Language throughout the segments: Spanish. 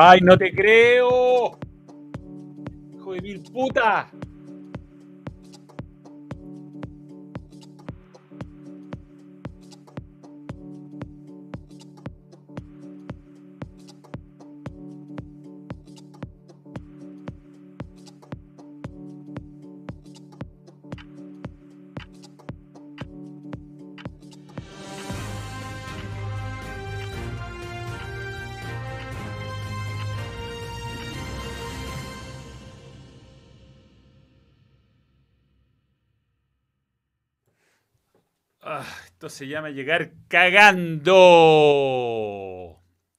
¡Ay, no te creo! ¡Hijo de mil puta! Se llama llegar cagando.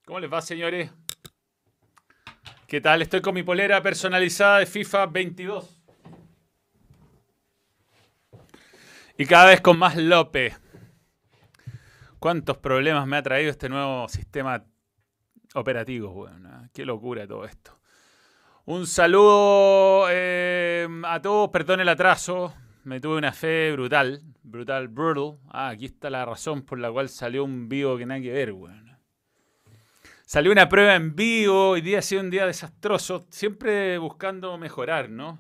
¿Cómo les va, señores? ¿Qué tal? Estoy con mi polera personalizada de FIFA 22. Y cada vez con más López. ¿Cuántos problemas me ha traído este nuevo sistema operativo? Bueno, qué locura todo esto. Un saludo eh, a todos, perdón el atraso me tuve una fe brutal, brutal, brutal. Ah, aquí está la razón por la cual salió un vivo que nada que ver, weón. Salió una prueba en vivo, hoy día ha sido un día desastroso, siempre buscando mejorar, ¿no?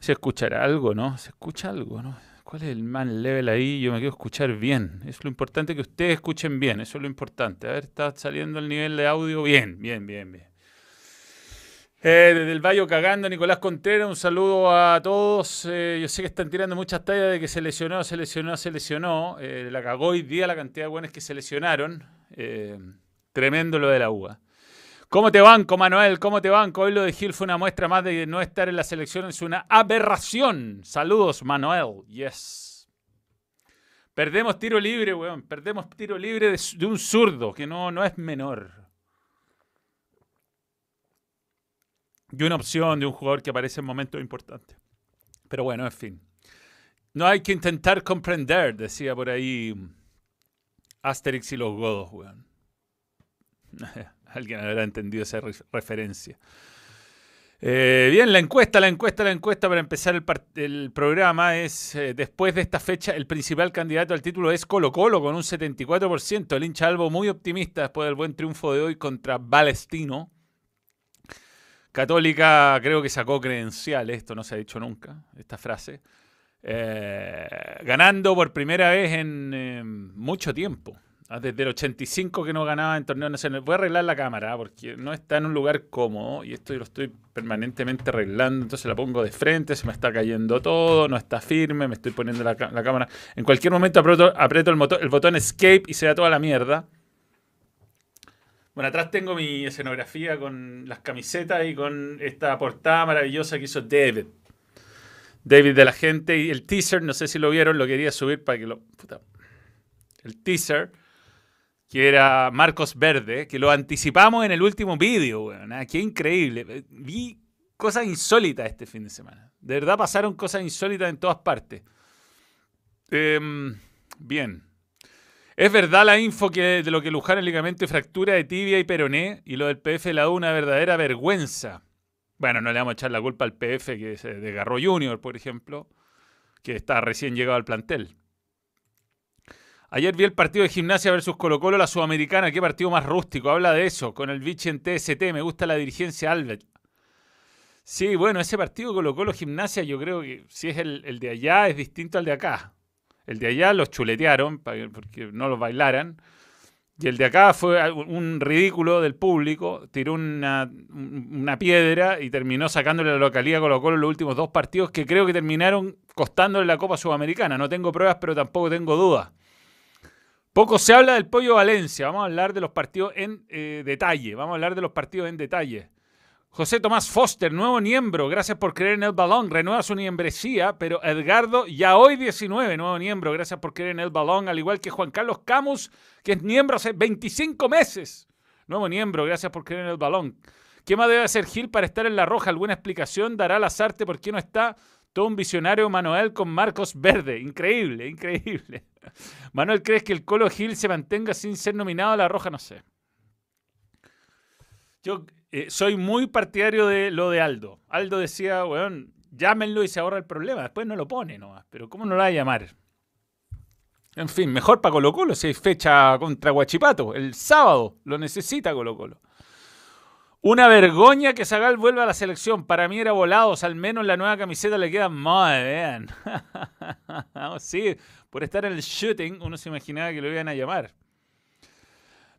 Se escuchará algo, ¿no? Se escucha algo, ¿no? ¿Cuál es el man level ahí? Yo me quiero escuchar bien. Es lo importante que ustedes escuchen bien, eso es lo importante. A ver, está saliendo el nivel de audio bien, bien, bien, bien. Eh, desde el Valle cagando, Nicolás Contreras, un saludo a todos. Eh, yo sé que están tirando muchas tallas de que se lesionó, se lesionó, se lesionó. Eh, la cagó hoy día la cantidad de buenos que se lesionaron. tremendo lo de la UA. ¿Cómo te banco, Manuel? ¿Cómo te banco? Hoy lo de Gil fue una muestra más de no estar en la selección, es una aberración. Saludos, Manuel. Yes. Perdemos tiro libre, weón. Perdemos tiro libre de, un zurdo, que no, no es menor. Y una opción de un jugador que aparece en momentos importantes. Pero bueno, en fin. No hay que intentar comprender, decía por ahí Asterix y los godos, weón. Alguien habrá entendido esa referencia. Eh, bien, la encuesta, la encuesta, la encuesta para empezar el, programa es, eh, después de esta fecha, el principal candidato al título es Colo Colo con un 74%. El hincha Albo muy optimista después del buen triunfo de hoy contra Balestino. Católica creo que sacó credencial, esto no se ha dicho nunca, esta frase. Eh, ganando por primera vez en eh, mucho tiempo. Ah, desde el 85 que no ganaba en torneos nacionales. Voy a arreglar la cámara porque no está en un lugar cómodo y esto lo estoy permanentemente arreglando. Entonces la pongo de frente, se me está cayendo todo, no está firme, me estoy poniendo la, cámara. En cualquier momento aprieto, el, botón escape y se da toda la mierda. Bueno, atrás tengo mi escenografía con las camisetas y con esta portada maravillosa que hizo David. David de la gente y el teaser, no sé si lo vieron, lo quería subir para que lo... Puta. El teaser, que era Marcos Verde, que lo anticipamos en el último vídeo, weón. Ah, qué increíble. Vi cosas insólitas este fin de semana. De verdad pasaron cosas insólitas en todas partes. Em, bien. Es verdad la info que de lo que Luján el ligamento y fractura de tibia y peroné y lo del PF la da una verdadera vergüenza. Bueno, no le vamos a echar la culpa al PF que se desgarró Junior, por ejemplo, que está recién llegado al plantel. Ayer vi el partido de gimnasia versus Colo Colo, la Sudamericana. Qué partido más rústico. Habla de eso. Con el Vichy en TST. Me gusta la dirigencia Albert. Sí, bueno, ese partido Colo Colo Gimnasia yo creo que si es el, el de allá es distinto al de acá. El de allá los chuletearon porque no los bailaran. Y el de acá fue un ridículo del público, tiró una, piedra y terminó sacándole la localidad Colo Colo los últimos dos partidos que creo que terminaron costándole la Copa Sudamericana. No tengo pruebas, pero tampoco tengo dudas. Poco se habla del Pollo Valencia. Vamos a hablar de los partidos en eh, detalle. Vamos a hablar de los partidos en detalle. José Tomás Foster, nuevo miembro, gracias por creer en el balón, renueva su membresía, pero Edgardo, ya hoy 19, nuevo miembro, gracias por creer en el balón, al igual que Juan Carlos Camus, que es miembro hace 25 meses. Nuevo miembro, gracias por creer en el balón. ¿Qué más debe hacer Gil para estar en la roja? ¿Alguna explicación dará Lazarte por qué no está? Todo un visionario Manuel con Marcos Verde. Increíble, increíble. Manuel, ¿crees que el Colo Gil se mantenga sin ser nominado a la roja? No sé. Yo eh, soy muy partidario de lo de Aldo. Aldo decía, weón, llámenlo y se ahorra el problema. Después no lo pone nomás. Pero ¿cómo no lo va a llamar? En fin, mejor para Colo Colo si hay fecha contra Guachipato. El sábado lo necesita Colo Colo. Una vergoña que Zagal vuelva a la selección. Para mí era volados. Al menos la nueva camiseta le queda muy bien. sí, por estar en el shooting, uno se imaginaba que lo iban a llamar.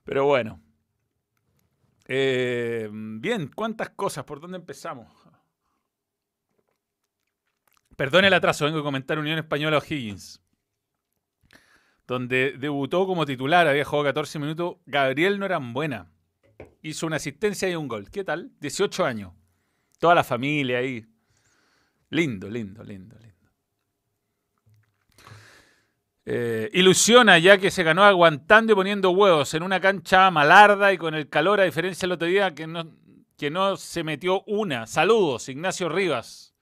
Pero bueno. Eh, bien, ¿cuántas cosas? ¿Por dónde empezamos? Perdón el atraso, vengo a comentar Unión Española O'Higgins. Donde debutó como titular, había jugado 14 minutos. Gabriel no eran buena. Hizo una asistencia y un gol. ¿Qué tal? 18 años. Toda la familia ahí. Lindo, lindo, lindo, lindo. Eh, ilusiona ya que se ganó aguantando y poniendo huevos en una cancha malarda y con el calor, a diferencia del otro día que no, que no se metió una. Saludos, Ignacio Rivas.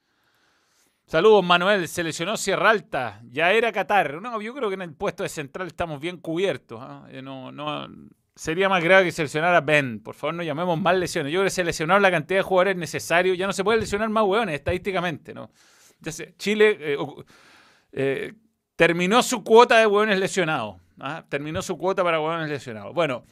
Saludos, Manuel. Se lesionó Sierra Alta. Ya era Qatar. No, yo creo que en el puesto de central estamos bien cubiertos. ¿ah? Eh, no, no, sería más grave que seleccionar a Ben. Por favor, no llamemos más lesiones. Yo creo que se lesionaron la cantidad de jugadores necesarios. Ya no se puede lesionar más hueones estadísticamente. ¿no? Chile eh, terminó su cuota de hueones lesionados. ¿ah? Terminó su cuota para hueones lesionados. Bueno,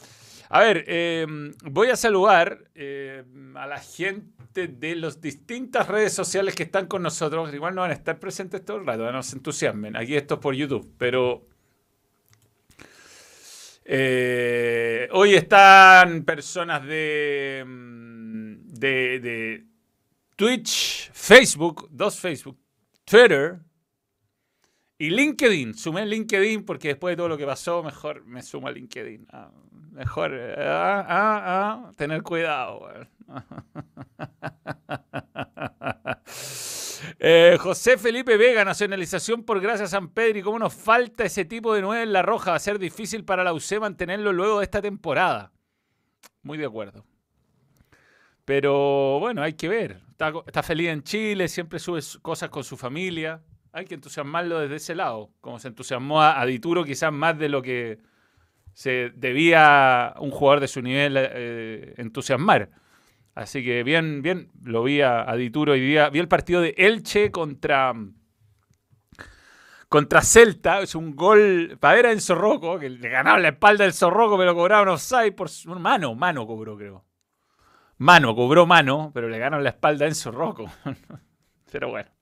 a ver, em, voy a saludar em, a la gente de las distintas redes sociales que están con nosotros. Igual no van a estar presentes todo el rato, no se entusiasmen. Aquí esto es por YouTube, pero eh, hoy están personas em, de, de Twitch, Facebook, dos Facebook, Twitter, y LinkedIn, sumé LinkedIn porque después de todo lo que pasó, mejor me sumo a LinkedIn. Ah, mejor ah, ah, tener cuidado. Eh, José Felipe Vega, nacionalización por gracias San Pedro. ¿Y cómo nos falta ese tipo de nueve en la roja? Va a ser difícil para la UC mantenerlo luego de esta temporada. Muy de acuerdo. Pero bueno, hay que ver. Está feliz en Chile, siempre sube cosas con su familia hay que entusiasmarlo desde ese lado, como se entusiasmó a, Dituro quizás más de lo que se debía un jugador de su nivel eh, entusiasmar. Así que bien, bien, lo vi a, Dituro hoy día. Vi el partido de Elche contra, contra Celta. Es un gol para ver a Enzo Rocco, que le ganaba la espalda del Zorroco, pero cobraban offside por mano. Mano cobró, creo. Mano, cobró mano, pero le ganaron la espalda a Enzo Rocco. pero bueno.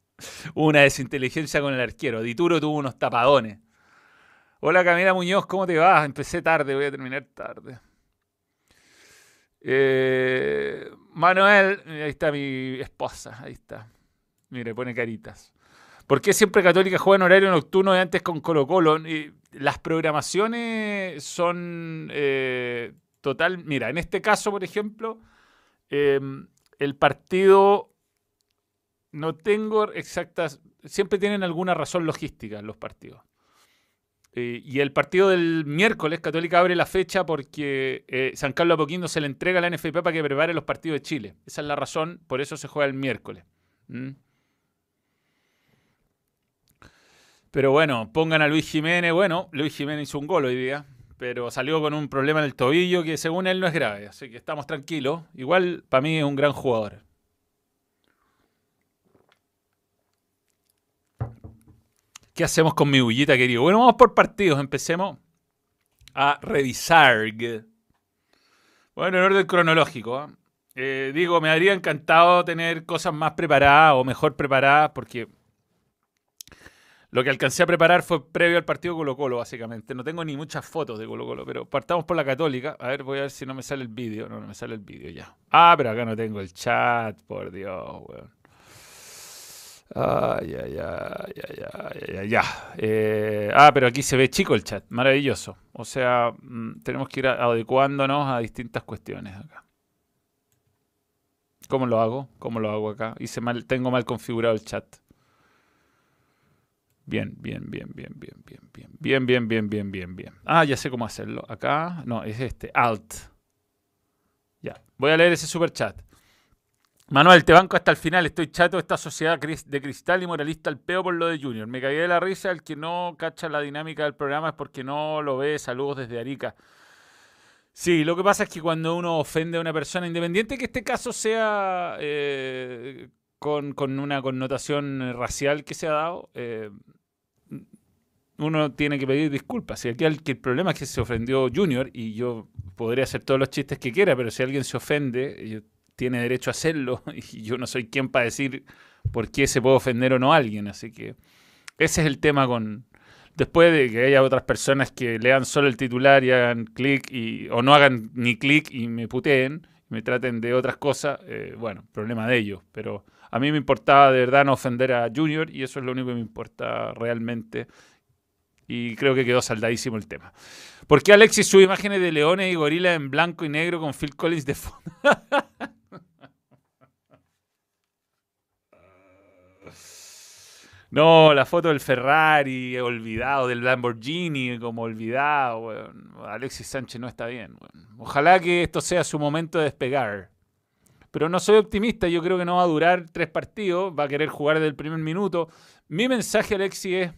Una desinteligencia con el arquero. Dituro tuvo unos tapadones. Hola Camila Muñoz, ¿cómo te vas? Empecé tarde, voy a terminar tarde. Eh, Manuel, ahí está mi esposa, ahí está. Mire, pone caritas. ¿Por qué siempre Católica juega en horario nocturno y antes con Colo Colo? las programaciones son eh, total... Mira, en este caso, por ejemplo, eh, el partido no tengo exactas. Siempre tienen alguna razón logística los partidos. Eh, y el partido del miércoles, Católica abre la fecha porque eh, San Carlos Apoquindo se le entrega a la NFP para que prepare los partidos de Chile. Esa es la razón, por eso se juega el miércoles. ¿Mm? Pero bueno, pongan a Luis Jiménez. Bueno, Luis Jiménez hizo un gol hoy día, pero salió con un problema en el tobillo que según él no es grave. Así que estamos tranquilos. Igual, para mí es un gran jugador. ¿Qué hacemos con mi bullita, querido? Bueno, vamos por partidos. Empecemos a revisar. Bueno, en orden cronológico. ¿ah? Eh, digo, me habría encantado tener cosas más preparadas o mejor preparadas porque lo que alcancé a preparar fue previo al partido Colo Colo, básicamente. No tengo ni muchas fotos de Colo Colo, pero partamos por la católica. A ver, voy a ver si no me sale el vídeo. No, no me sale el vídeo ya. Ah, pero acá no tengo el chat, por Dios, weón. Ay, ay, ay, ay, ay, ya. Eh, ah, pero aquí se ve chico el chat, maravilloso. O sea, mm, tenemos que ir adecuándonos a distintas cuestiones acá. ¿Cómo lo hago? ¿Cómo lo hago acá? Hice mal, tengo mal configurado el chat. Bien, bien, bien, bien, bien, bien, bien, bien, bien, bien, bien, bien, bien. Ah, ya sé cómo hacerlo. Acá, no, es este, Alt. Ya, voy a leer ese super chat. Manuel, te banco hasta el final. Estoy chato de esta sociedad de cristal y moralista al peo por lo de Junior. Me caí de la risa. El que no cacha la dinámica del programa es porque no lo ve. Saludos desde Arica. Sí, lo que pasa es que cuando uno ofende a una persona, independiente que este caso sea eh, con, una connotación racial que se ha dado, eh, uno tiene que pedir disculpas. Y aquí el, el problema es que se ofendió Junior y yo podría hacer todos los chistes que quiera, pero si alguien se ofende, tiene derecho a hacerlo y yo no soy quien para decir por qué se puede ofender o no a alguien. Así que ese es el tema con... Después de que haya otras personas que lean solo el titular y hagan clic y, o no hagan ni clic y me puteen, me traten de otras cosas, eh, bueno, problema de ellos. Pero a mí me importaba de verdad no ofender a Junior y eso es lo único que me importa realmente. Y creo que quedó saldadísimo el tema. ¿Por qué Alexis sube imágenes de leones y gorilas en blanco y negro con Phil Collins de fondo? No, la foto del Ferrari olvidado, del Lamborghini como olvidado. Alexis Sánchez no está bien. Ojalá que esto sea su momento de despegar. Pero no soy optimista, yo creo que no va a durar tres partidos, va a querer jugar desde el primer minuto. Mi mensaje, Alexis, es,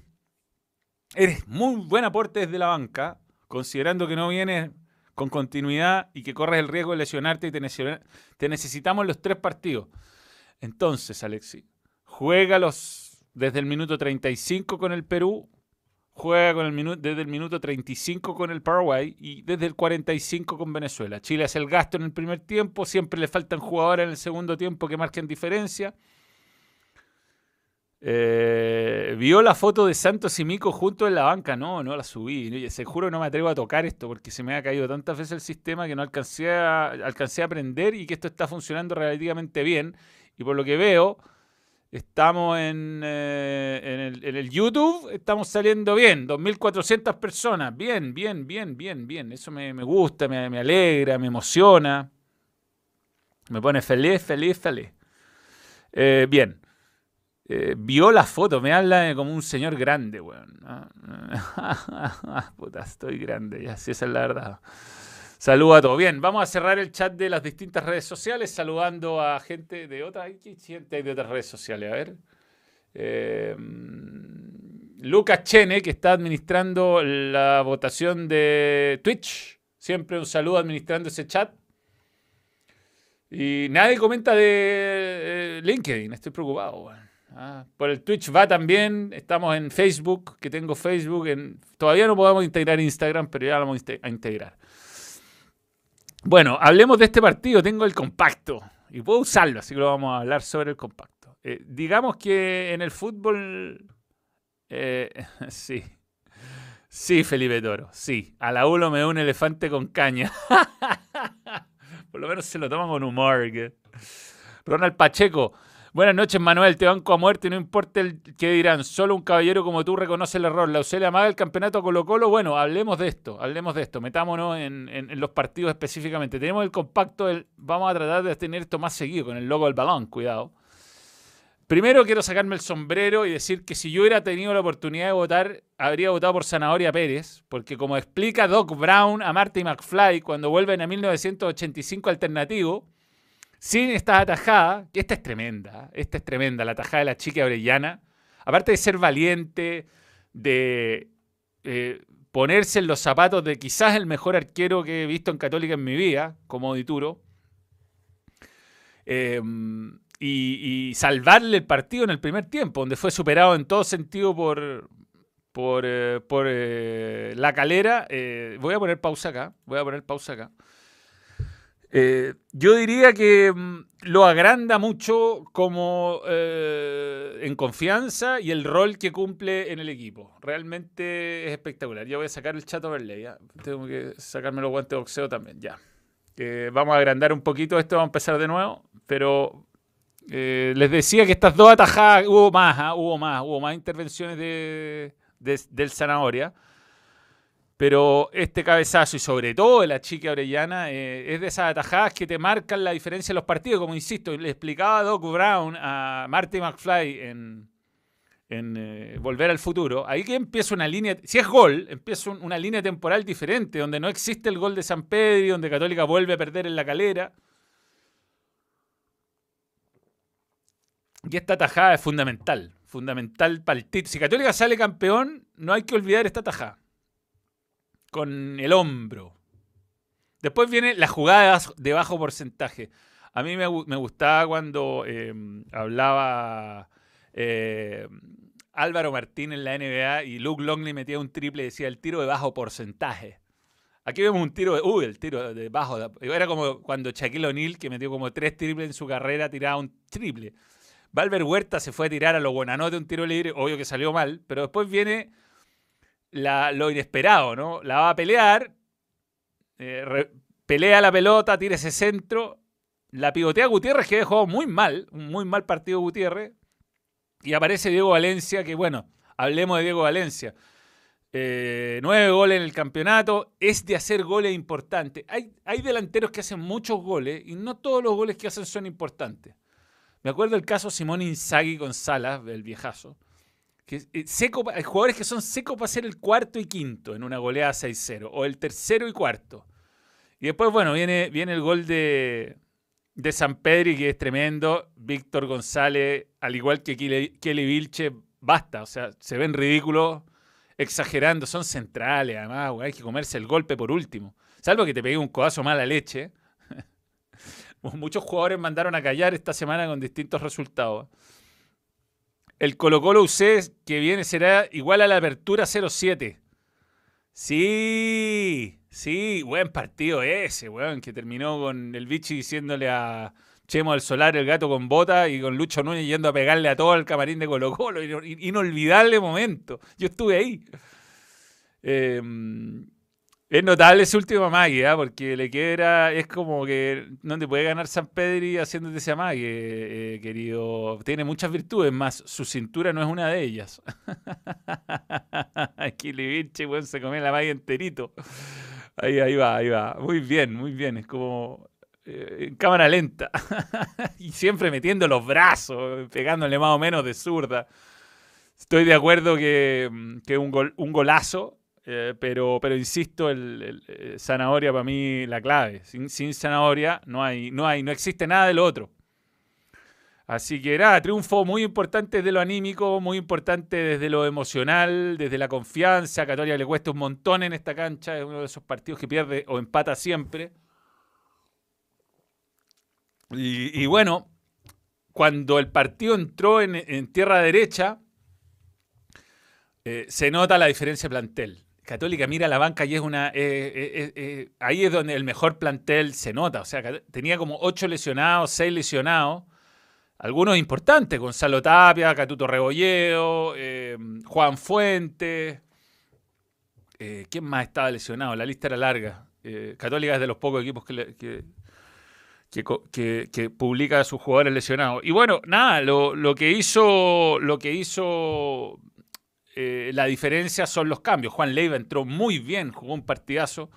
eres muy buen aporte desde la banca, considerando que no vienes con continuidad y que corres el riesgo de lesionarte y te, te necesitamos los tres partidos. Entonces, Alexis, juega los desde el minuto 35 con el Perú, juega con el desde el minuto 35 con el Paraguay y desde el 45 con Venezuela. Chile hace el gasto en el primer tiempo, siempre le faltan jugadores en el segundo tiempo que marquen diferencia. Eh, ¿Vio la foto de Santos y Mico juntos en la banca? No, no la subí. Se juro que no me atrevo a tocar esto porque se me ha caído tantas veces el sistema que no alcancé a, alcancé a aprender y que esto está funcionando relativamente bien. Y por lo que veo, Estamos en, eh, en, el, YouTube, estamos saliendo bien, 2.400 personas, bien, bien, bien, bien, bien. Eso me, gusta, me, alegra, me emociona, me pone feliz, feliz, feliz. Eh, bien, eh, vio la foto, me habla como un señor grande, weón. Puta, estoy grande, ya, si esa es la verdad. Saludos a todos. Bien, vamos a cerrar el chat de las distintas redes sociales saludando a gente de otras. ¿Qué gente de otras redes sociales? A ver. Eh, Lucas Chene, que está administrando la votación de Twitch. Siempre un saludo administrando ese chat. Y nadie comenta de eh, LinkedIn, estoy preocupado. Ah, por el Twitch va también, estamos en Facebook, que tengo Facebook. Todavía no podemos integrar Instagram, pero ya lo vamos a integrar. Bueno, hablemos de este partido. Tengo el compacto y puedo usarlo, así que lo vamos a hablar sobre el compacto. Eh, digamos que en el fútbol. Eh, sí. Sí, Felipe Toro, sí. A la uno me da un elefante con caña. Por lo menos se lo toman con humor. Ronald Pacheco. Buenas noches, Manuel. Te banco a muerte, no importa el que dirán. Solo un caballero como tú reconoce el error. La UCL amaga el campeonato Colo-Colo. Bueno, hablemos de esto, hablemos de esto. Metámonos en, los partidos específicamente. Tenemos el compacto, vamos a tratar de tener esto más seguido con el logo del balón, cuidado. Primero quiero sacarme el sombrero y decir que si yo hubiera tenido la oportunidad de votar, habría votado por Zanahoria Pérez, porque como explica Doc Brown a Marty McFly cuando vuelven a 1985 alternativo, sin esta atajada, que esta es tremenda, esta es tremenda, la atajada de la chica Orellana, aparte de ser valiente, de eh, ponerse en los zapatos de quizás el mejor arquero que he visto en Católica en mi vida, como Dituro, em, y, salvarle el partido en el primer tiempo, donde fue superado en todo sentido por, por, eh, por eh, la calera. voy a poner pausa acá, voy a poner pausa acá. Eh, yo diría que mm, lo agranda mucho como eh, en confianza y el rol que cumple en el equipo. Realmente es espectacular. Ya voy a sacar el chat overlay. ¿ya? Tengo que sacarme los guantes de boxeo también. Ya. vamos a agrandar un poquito esto. Vamos a empezar de nuevo. Pero eh, les decía que estas dos atajadas hubo más, ¿ah? hubo más, hubo más intervenciones de, del Zanahoria. Pero este cabezazo y sobre todo la chica Orellana eh, es de esas atajadas que te marcan la diferencia en los partidos. Como insisto, le explicaba Doc Brown a Marty McFly en, eh, Volver al Futuro. Ahí que empieza una línea, si es gol, empieza una línea temporal diferente, donde no existe el gol de San Pedro, donde Católica vuelve a perder en la calera. Y esta atajada es fundamental, fundamental para el título. Si Católica sale campeón, no hay que olvidar esta atajada con el hombro. Después viene la jugada de bajo porcentaje. A mí me, gustaba cuando em, hablaba em, Álvaro Martín en la NBA y Luke Longley metía un triple y decía el tiro de bajo porcentaje. Aquí vemos un tiro de. Uy, el tiro de bajo. Era como cuando Shaquille O'Neal, que metió como tres triples en su carrera, tiraba un triple. Valver Huerta se fue a tirar a lo buenanote un tiro libre, obvio que salió mal, pero después viene lo inesperado, ¿no? La va a pelear, eh, pelea la pelota, tira ese centro, la pivotea Gutiérrez, que dejó muy mal, un muy mal partido Gutiérrez, y aparece Diego Valencia, que bueno, hablemos de Diego Valencia. Eh, nueve goles en el campeonato, es de hacer goles importantes. Hay, hay delanteros que hacen muchos goles y no todos los goles que hacen son importantes. Me acuerdo el caso Simón Inzaghi Salas, el viejazo. Que, eh, seco, hay jugadores que son secos para ser el cuarto y quinto en una goleada 6-0, o el tercero y cuarto. Y después, bueno, viene, viene el gol de, de San Pedro, que es tremendo. Víctor González, al igual que Kelly Vilche, basta. O sea, se ven ridículos, exagerando. Son centrales, además, hay que comerse el golpe por último. Salvo que te pegue un codazo mala leche. Muchos jugadores mandaron a callar esta semana con distintos resultados. El Colo Colo UC que viene será igual a la apertura 07. Sí, sí, buen partido ese, weón, que terminó con el bichi diciéndole a Chemo del Solar, el gato con bota, y con Lucho Núñez yendo a pegarle a todo el camarín de Colo Colo. Inolvidable momento. Yo estuve ahí. Eh, es notable ese último amague, ¿ah? porque le queda, es como que no te puede ganar San Pedri haciéndote ese amague, eh, querido. Tiene muchas virtudes, más su cintura no es una de ellas. Aquí Livinche, bueno, se come la magia enterito. Ahí, ahí va, ahí va. Muy bien, muy bien. Es como eh, en cámara lenta. y siempre metiendo los brazos, pegándole más o menos de zurda. Estoy de acuerdo que, que un, un golazo eh, pero, pero insisto, el, eh, zanahoria para mí la clave. Sin, zanahoria no hay, no hay, no existe nada de lo otro. Así que nada, triunfo muy importante desde lo anímico, muy importante desde lo emocional, desde la confianza. A Católica le cuesta un montón en esta cancha, es uno de esos partidos que pierde o empata siempre. Y, bueno, cuando el partido entró en, tierra derecha, eh, se nota la diferencia de plantel. Católica mira la banca y es una. Eh, eh, eh, ahí es donde el mejor plantel se nota. O sea, tenía como ocho lesionados, seis lesionados. Algunos importantes: Gonzalo Tapia, Catuto Rebolleo, Juan Fuente. ¿Quién más estaba lesionado? La lista era larga. Católica es de los pocos equipos que, que, publica a sus jugadores lesionados. Y bueno, nada, lo, lo que hizo. Lo que hizo eh, la diferencia son los cambios. Juan Leiva entró muy bien, jugó un partidazo,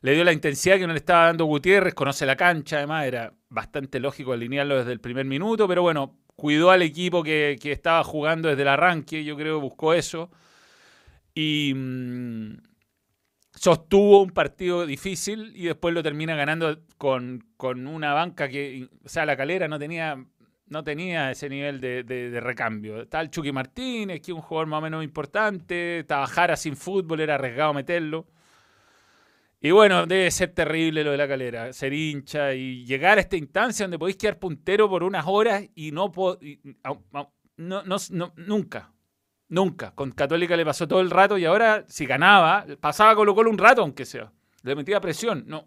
le dio la intensidad que no le estaba dando Gutiérrez, conoce la cancha, además era bastante lógico alinearlo desde el primer minuto, pero bueno, cuidó al equipo que, estaba jugando desde el arranque, yo creo que buscó eso. Y mm, sostuvo un partido difícil y después lo termina ganando con, con, una banca que, o sea, la calera no tenía no tenía ese nivel de, recambio. Estaba el Chucky Martínez, que es un jugador más o menos importante. Estaba sin fútbol, era arriesgado meterlo. Y bueno, debe ser terrible lo de la calera, ser hincha y llegar a esta instancia donde podéis quedar puntero por unas horas y no, no, nunca, nunca. Con Católica le pasó todo el rato y ahora si ganaba, pasaba Colo Colo un rato aunque sea. Le metía presión, no.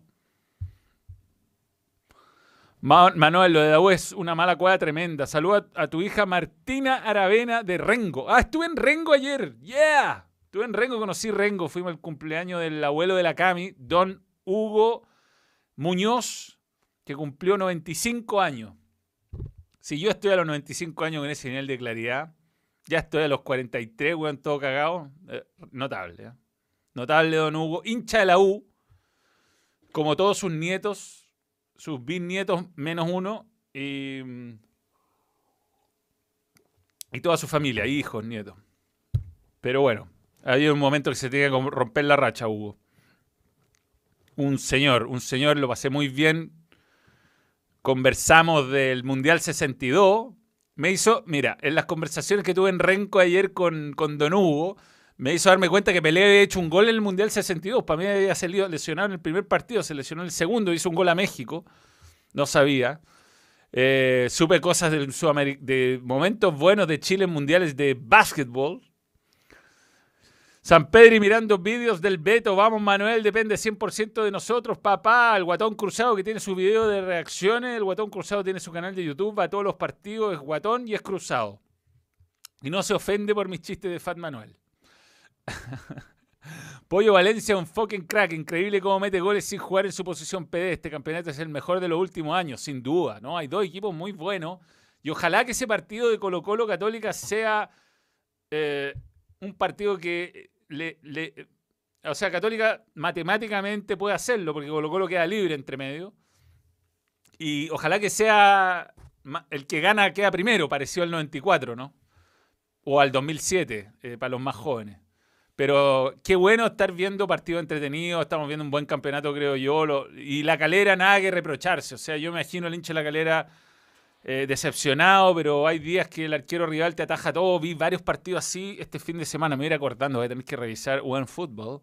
Manuel, lo de Daú es una mala cueva tremenda. Saluda a, tu hija Martina Aravena de Rengo. Ah, estuve en Rengo ayer. Yeah. Estuve en Rengo, conocí Rengo. Fuimos al cumpleaños del abuelo de la Cami, don Hugo Muñoz, que cumplió 95 años. Si yo estoy a los 95 años con ese nivel de claridad, ya estoy a los 43, weón, todo cagado. Eh, notable, ¿eh? Notable, don Hugo. Hincha de la U, como todos sus nietos sus bisnietos menos uno y, y toda su familia, hijos, nietos. Pero bueno, había un momento que se tenía que romper la racha, Hugo. Un señor, un señor, lo pasé muy bien. Conversamos del Mundial 62. Me hizo, mira, en las conversaciones que tuve en Renco ayer con, con Don Hugo, me hizo darme cuenta que Pelé había hecho un gol en el Mundial 62. Para mí había salido lesionado en el primer partido, se lesionó en el segundo, hizo un gol a México. No sabía. Eh, supe cosas del de momentos buenos de Chile en mundiales de básquetbol. San Pedro mirando vídeos del Beto. Vamos, Manuel, depende 100% de nosotros, papá. El Guatón Cruzado que tiene su video de reacciones. El Guatón Cruzado tiene su canal de YouTube. Va a todos los partidos, es Guatón y es Cruzado. Y no se ofende por mis chistes de Fat Manuel. Pollo Valencia, un fucking crack. Increíble cómo mete goles sin jugar en su posición PD. Este campeonato es el mejor de los últimos años, sin duda. ¿no? Hay dos equipos muy buenos. Y ojalá que ese partido de Colo Colo Católica sea eh, un partido que O sea, Católica matemáticamente puede hacerlo, porque Colo Colo queda libre entre medio. Y ojalá que sea el que gana queda primero, parecido al 94, ¿no? O al 2007, eh, para los más jóvenes. Pero qué bueno estar viendo partidos entretenidos, estamos viendo un buen campeonato, creo yo. y la calera, nada que reprocharse. O sea, yo me imagino el hincha de la calera eh, decepcionado, pero hay días que el arquero rival te ataja todo. Vi varios partidos así este fin de semana. Me voy a ir acordando, voy a tener que revisar One Football.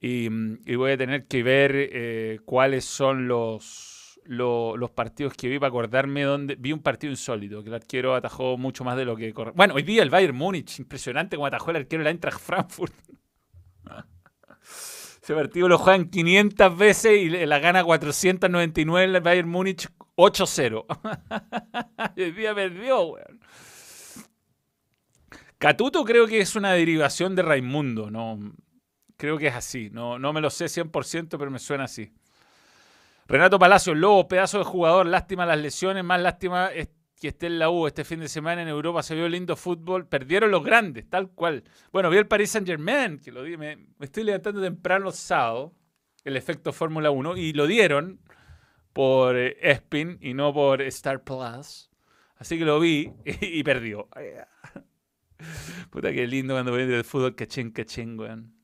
Y, voy a tener que ver eh, cuáles son los, los, partidos que vi para acordarme dónde. Vi un partido insólito, que el arquero atajó mucho más de lo que Bueno, hoy día el Bayern Múnich, impresionante como atajó el arquero el Eintracht Frankfurt. Ese partido lo juegan 500 veces y la gana 499 el Bayern Múnich 8-0. el día perdió, weón. Catuto creo que es una derivación de Raimundo, no creo que es así, no, no me lo sé 100%, pero me suena así. Renato Palacio, Lobo, pedazo de jugador, lástima las lesiones, más lástima que esté en la U este fin de semana en Europa, se vio lindo fútbol, perdieron los grandes, tal cual. Bueno, vi el Paris Saint Germain, que lo di, me, me estoy levantando temprano sábado, el efecto Fórmula 1, y lo dieron, por eh, Espin y no por Star Plus. Así que lo vi y, perdió. Puta que lindo cuando ven el fútbol cachín, cachín, weón.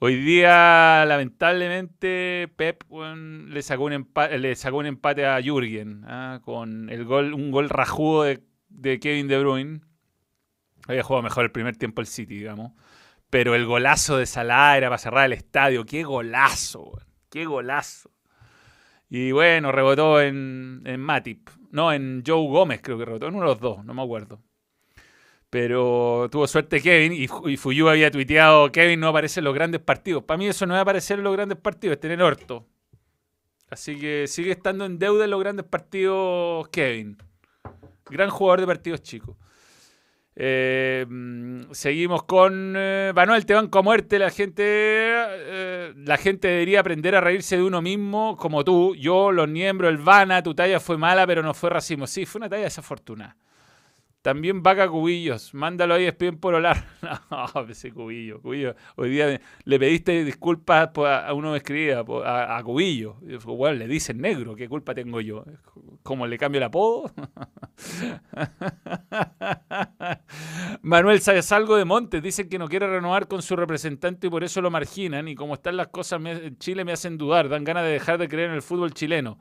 Hoy día, lamentablemente, Pep le, sacó un empate, le sacó un empate a Jürgen ¿ah? con el gol, un gol rajudo de, Kevin De Bruyne. Había jugado mejor el primer tiempo el City, digamos. Pero el golazo de Salah era para cerrar el estadio. ¡Qué golazo! ¡Qué golazo! Y bueno, rebotó en, en Matip. No, en Joe Gómez creo que rebotó. En uno de los dos, no me acuerdo. Pero tuvo suerte Kevin y, y Fuyu había tuiteado, Kevin no aparece en los grandes partidos. Para mí eso no es aparecer en los grandes partidos, es tener orto. Así que sigue estando en deuda en los grandes partidos Kevin. Gran jugador de partidos chicos. Eh, seguimos con eh, Manuel, te a muerte. La gente, eh, la gente debería aprender a reírse de uno mismo, como tú. Yo, los miembros, el Vana, tu talla fue mala, pero no fue racismo. Sí, fue una talla desafortunada. También Vaca Cubillos, mándalo ahí, espien por olar. no, ese Cubillo, Cubillo. Hoy día le pediste disculpas a uno me escribía, a, Cubillo. Bueno, le dicen negro, ¿qué culpa tengo yo? ¿Cómo le cambio el apodo? Manuel algo de Montes, dicen que no quiere renovar con su representante y por eso lo marginan. Y como están las cosas en Chile me hacen dudar, dan ganas de dejar de creer en el fútbol chileno.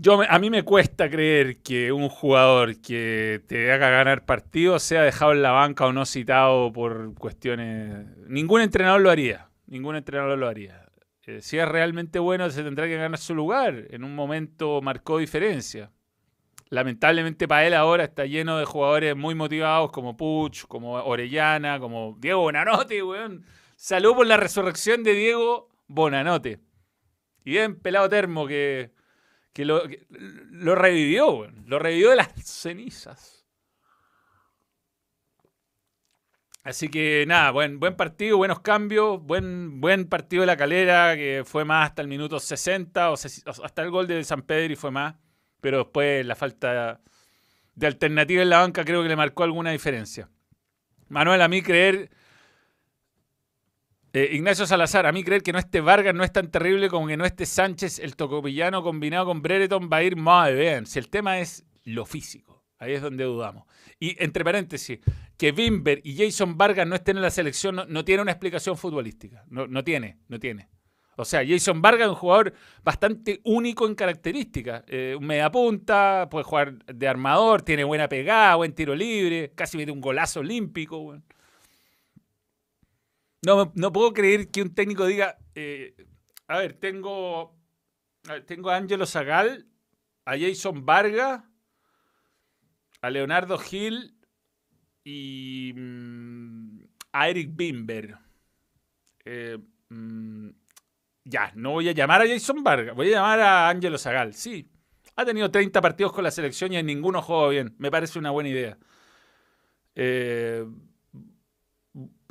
Yo, a mí me cuesta creer que un jugador que te haga ganar partidos sea dejado en la banca o no citado por cuestiones... Ningún entrenador lo haría. Ningún entrenador lo haría. Eh, si es realmente bueno, se tendrá que ganar su lugar. En un momento marcó diferencia. Lamentablemente para él ahora está lleno de jugadores muy motivados como Puch, como Orellana, como Diego Bonanote, weón. Salud por la resurrección de Diego Bonanote. Y bien pelado termo que que lo, revivió, lo revivió de las cenizas. Así que nada, buen, buen partido, buenos cambios, buen, buen partido de la calera, que fue más hasta el minuto 60, o hasta el gol de San Pedro y fue más. Pero después la falta de alternativa en la banca creo que le marcó alguna diferencia. Manuel, a mí creer eh, Ignacio Salazar, a mí creer que no esté Vargas no es tan terrible como que no esté Sánchez, el tocopillano combinado con Brereton va a ir más bien. Si el tema es lo físico, ahí es donde dudamos. Y entre paréntesis, que Bimber y Jason Vargas no estén en la selección no, tiene una explicación futbolística. No, no, tiene, no tiene. O sea, Jason Vargas es un jugador bastante único en características. Eh, un media punta, puede jugar de armador, tiene buena pegada, buen tiro libre, casi mete un golazo olímpico. No, no puedo creer que un técnico diga, eh, a ver, tengo, tengo a Angelo Zagal, a Jason Vargas, a Leonardo Gil y mm, a Eric Bimber. Eh, mm, ya, no voy a llamar a Jason Vargas, voy a llamar a Angelo Zagal. Sí, ha tenido 30 partidos con la selección y en ninguno juega bien. Me parece una buena idea. Eh,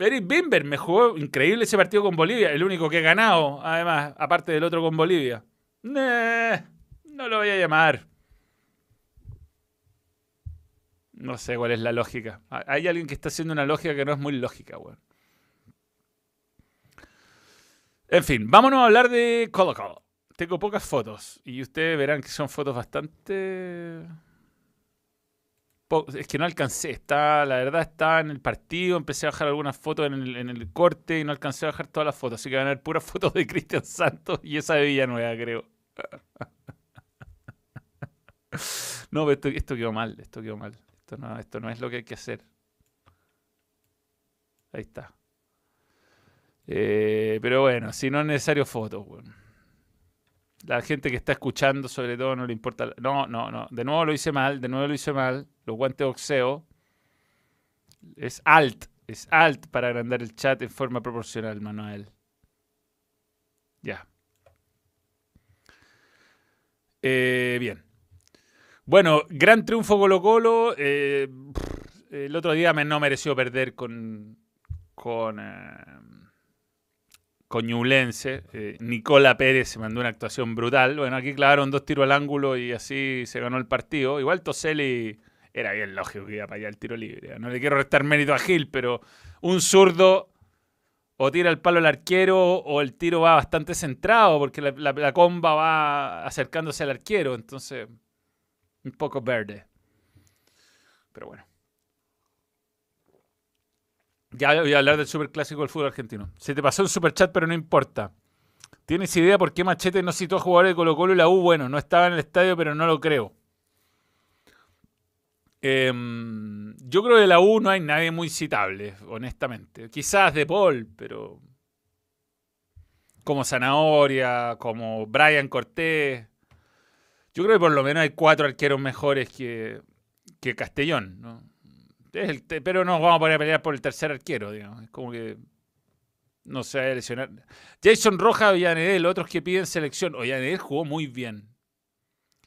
Eric Bimber me jugó increíble ese partido con Bolivia, el único que he ganado, además, aparte del otro con Bolivia. no lo voy a llamar. No sé cuál es la lógica. Hay alguien que está haciendo una lógica que no es muy lógica, weón. En fin, vámonos a hablar de Colo Colo. Tengo pocas fotos y ustedes verán que son fotos bastante... Es que no alcancé, está, la verdad está en el partido, empecé a bajar algunas fotos en el, corte y no alcancé a bajar todas las fotos, así que van a ver puras fotos de Cristian Santos y esa de Villanueva, creo. no, pero esto, esto quedó mal, esto quedó mal. Esto no, es lo que hay que hacer. Ahí está. Eh, pero bueno, si no es necesario fotos, La gente que está escuchando, sobre todo, no le importa. No, no, no. De nuevo lo hice mal, de nuevo lo hice mal. Los guantes boxeo. Es alt, es alt para agrandar el chat en forma proporcional, Manuel. Ya. Eh, bien. Bueno, gran triunfo Colo Colo. Eh, el otro día me, no mereció perder con con, eh, con eh, Nicola Pérez se mandó una actuación brutal. Bueno, aquí clavaron dos tiros al ángulo y así se ganó el partido. Igual Toselli era bien lógico que iba para allá el tiro libre. No le quiero restar mérito a Gil, pero un zurdo o tira el palo al arquero o el tiro va bastante centrado porque la comba va acercándose al arquero. Entonces, un poco verde. Pero bueno. Ya voy a hablar del superclásico del fútbol argentino. Se te pasó un superchat, pero no importa. ¿Tienes idea por qué Machete no citó a jugadores de Colo Colo y la U? Bueno, no estaba en el estadio, pero no lo creo. Em, yo creo que de la U no hay nadie muy citable, honestamente. Quizás de Paul, pero. Como Zanahoria, como Brian Cortés. Yo creo que por lo menos hay cuatro arqueros mejores que, que Castellón, ¿no? Pero no vamos a poner a pelear por el tercer arquero, digamos. Es como que no se va a lesionar. Jason Roja, Villanedel, otros que piden selección. Villanedel jugó muy bien.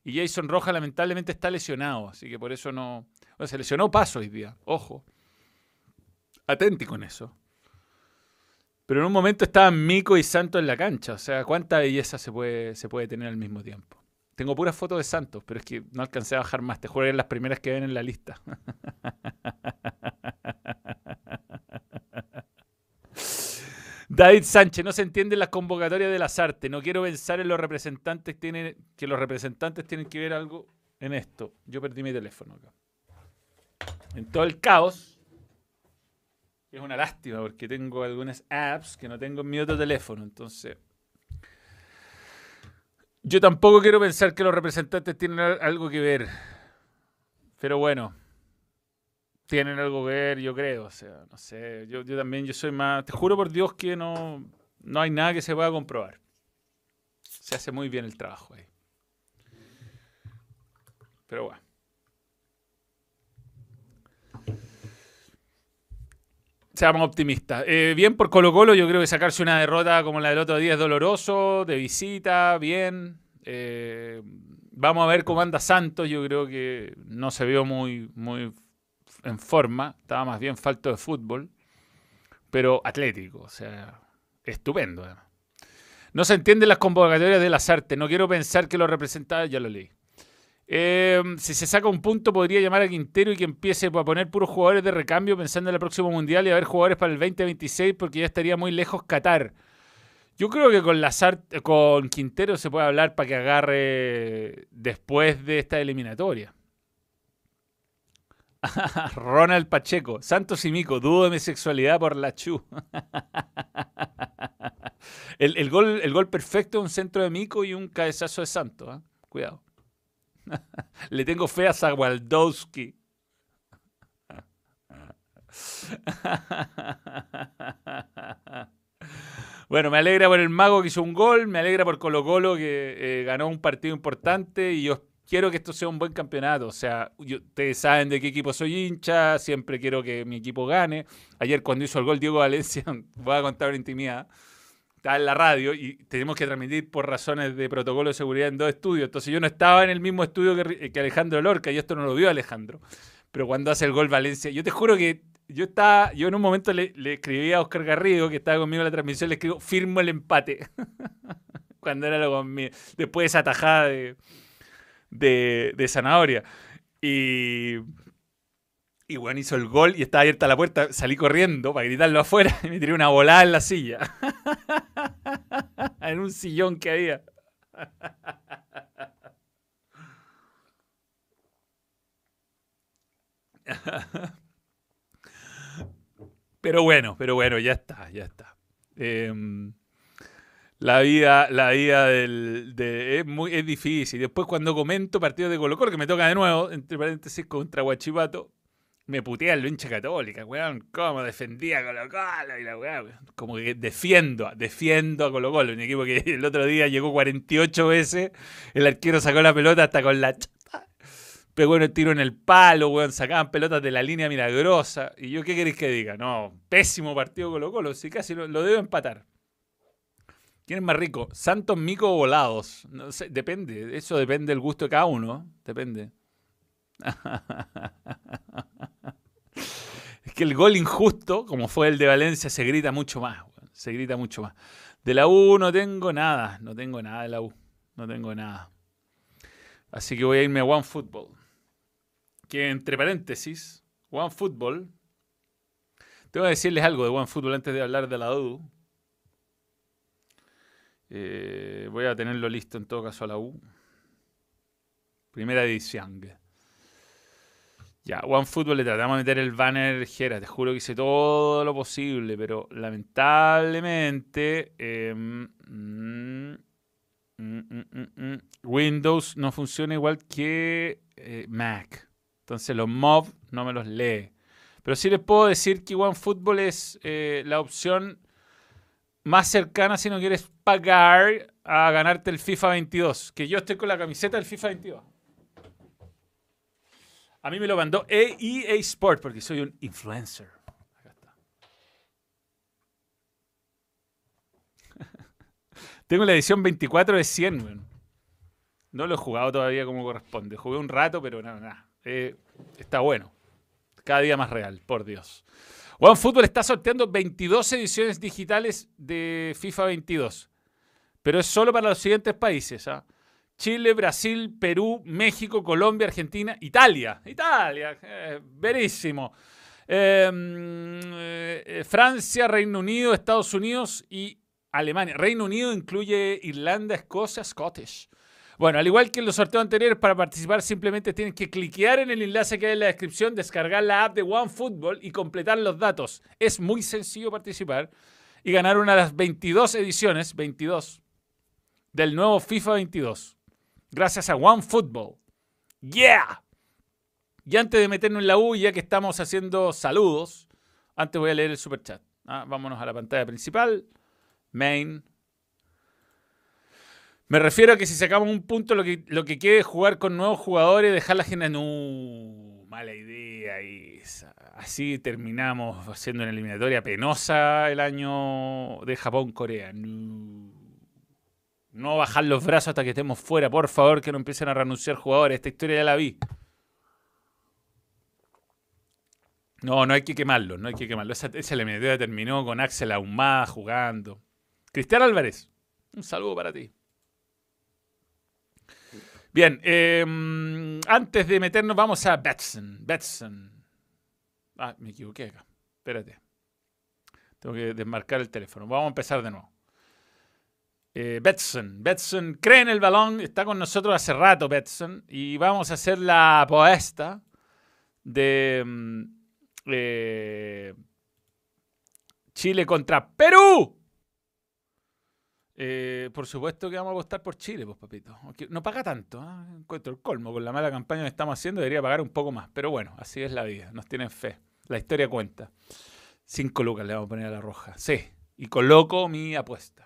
Y Jason Roja lamentablemente está lesionado, así que por eso no... Se lesionó Paso hoy día, ojo. Atenti con eso. Pero en un momento estaban Mico y Santos en la cancha. O sea, ¿cuánta belleza se puede, se puede tener al mismo tiempo? Tengo puras fotos de Santos, pero es que no alcancé a bajar más. Te juro que las primeras que ven en la lista. David Sánchez, no se entiende la convocatoria de las artes. No quiero pensar en los representantes tienen, que los representantes tienen que ver algo en esto. Yo perdí mi teléfono acá. En todo el caos. Es una lástima porque tengo algunas apps que no tengo en mi otro teléfono. Entonces, yo tampoco quiero pensar que los representantes tienen algo que ver. Pero bueno, tienen algo que ver, yo creo. O sea, no sé. Yo, también, yo soy más. Te juro por Dios que no, no hay nada que se pueda comprobar. Se hace muy bien el trabajo ahí. Pero bueno. Seamos optimistas. Eh, bien por Colo Colo, yo creo que sacarse una derrota como la del otro día es doloroso, de visita, bien. Eh, vamos a ver cómo anda Santos, yo creo que no se vio muy, muy en forma, estaba más bien falto de fútbol, pero atlético, o sea, estupendo. No se entienden las convocatorias de las artes, no quiero pensar que lo representaba, ya lo leí. Em, si se saca un punto, podría llamar a Quintero y que empiece a poner puros jugadores de recambio pensando en el próximo mundial y a ver jugadores para el 2026 porque ya estaría muy lejos Qatar. Yo creo que con, con Quintero se puede hablar para que agarre después de esta eliminatoria. Ronald Pacheco, Santos y Mico, dudo de mi sexualidad por la Chu. el, gol, el gol perfecto, un centro de Mico y un cabezazo de Santos. ¿ah? Cuidado. Le tengo fe a Zawaldowski. Bueno, me alegra por el Mago que hizo un gol, me alegra por Colo Colo que eh, ganó un partido importante y yo quiero que esto sea un buen campeonato. O sea, ustedes saben de qué equipo soy hincha, siempre quiero que mi equipo gane. Ayer cuando hizo el gol Diego Valencia, voy a contar una intimidad, estaba en la radio y tenemos que transmitir por razones de protocolo de seguridad en dos estudios. Entonces yo no estaba en el mismo estudio que, que Alejandro Lorca y esto no lo vio Alejandro. Pero cuando hace el gol Valencia, yo te juro que yo estaba, yo en un momento le, le escribí a Oscar Garrido, que estaba conmigo en la transmisión, le escribo, firmo el empate. cuando era lo conmigo. Después de esa tajada de, de, de zanahoria. Y, y bueno, hizo el gol y estaba abierta la puerta. Salí corriendo para gritarlo afuera y me tiré una volada en la silla. en un sillón que había. Pero bueno, pero bueno, ya está, ya está. Eh, la vida, la vida del, de, es, muy, es difícil. Después cuando comento partidos de Colo Colo, que me toca de nuevo, entre paréntesis, contra Guachipato, me putea el hincha católica, weón. ¿Cómo defendía a Colo Colo? Y la weón, como que defiendo, defiendo a Colo Colo. Un equipo que el otro día llegó 48 veces, el arquero sacó la pelota hasta con la chata. Pegó el tiro en el palo, weón. Sacaban pelotas de la línea milagrosa. ¿Y yo qué queréis que diga? No, pésimo partido Colo Colo. Si casi lo, debo empatar. ¿Quién es más rico? ¿Santos, mico o volados? No sé, depende. Eso depende del gusto de cada uno. Depende. Es que el gol injusto, como fue el de Valencia, se grita mucho más. Se grita mucho más. De la U no tengo nada. No tengo nada de la U. No tengo nada. Así que voy a irme a One Football. Que entre paréntesis, One Football. Tengo que decirles algo de One Football antes de hablar de la U. Eh, voy a tenerlo listo en todo caso a la U. Primera edición. Ya, OneFootball le tratamos de meter el banner Jera. Te juro que hice todo lo posible, pero lamentablemente em, mm, mm, mm, Windows no funciona igual que eh, Mac. Entonces los MOV no me los lee. Pero sí les puedo decir que OneFootball es eh, la opción más cercana si no quieres pagar a ganarte el FIFA 22. Que yo estoy con la camiseta del FIFA 22. A mí me lo mandó EA Sport porque soy un influencer. Acá está. Tengo la edición 24 de 100, No lo he jugado todavía como corresponde. Jugué un rato, pero nada, nada. Eh, está bueno. Cada día más real, por Dios. OneFootball está sorteando 22 ediciones digitales de FIFA 22. Pero es solo para los siguientes países. ¿ah? Chile, Brasil, Perú, México, Colombia, Argentina, Italia. Italia, eh, verísimo. Em, eh, Francia, Reino Unido, Estados Unidos y Alemania. Reino Unido incluye Irlanda, Escocia, Scottish. Bueno, al igual que en los sorteos anteriores, para participar simplemente tienes que cliquear en el enlace que hay en la descripción, descargar la app de OneFootball y completar los datos. Es muy sencillo participar y ganar una de las 22 ediciones, 22, del nuevo FIFA 22. Gracias a OneFootball. ¡Yeah! Y antes de meternos en la U, ya que estamos haciendo saludos, antes voy a leer el superchat. Ah, vámonos a la pantalla principal. Main, me refiero a que si sacamos un punto, lo que, lo que quiere es jugar con nuevos jugadores, dejar la gente. No, mala idea. Y así terminamos haciendo una eliminatoria penosa el año de Japón-Corea. No. No bajar los brazos hasta que estemos fuera. Por favor, que no empiecen a renunciar jugadores. Esta historia ya la vi. No, no hay que quemarlo, no hay que quemarlo. Esa, esa eliminatoria terminó con Axel Ahumada jugando. Cristian Álvarez, un saludo para ti. Bien, em, antes de meternos, vamos a Betson. Betson. Ah, me equivoqué acá. Espérate. Tengo que desmarcar el teléfono. Vamos a empezar de nuevo. Eh, Betson. Betson cree en el balón. Está con nosotros hace rato, Betson. Y vamos a hacer la apuesta de em, eh, Chile contra Perú. Eh, por supuesto que vamos a apostar por Chile, pues papito. No paga tanto, ¿eh? encuentro el colmo. Con la mala campaña que estamos haciendo debería pagar un poco más. Pero bueno, así es la vida. Nos tienen fe. La historia cuenta. Cinco lucas le vamos a poner a la roja. Sí. Y coloco mi apuesta.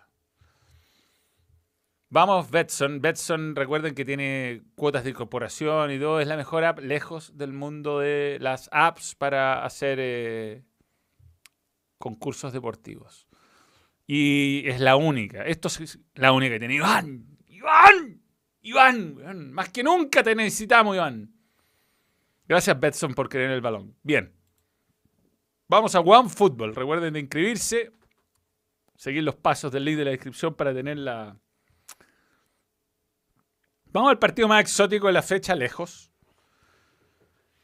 Vamos, Betson. Betson, recuerden que tiene cuotas de incorporación y todo. Es la mejor app lejos del mundo de las apps para hacer eh, concursos deportivos. Y es la única. Esto es la única que tiene. Iván, Iván, Iván. Más que nunca te necesitamos, Iván. Gracias, Betson, por querer el balón. Bien. Vamos a OneFootball. Recuerden de inscribirse. Seguir los pasos del link de la descripción para tener la Vamos al partido más exótico de la fecha, lejos,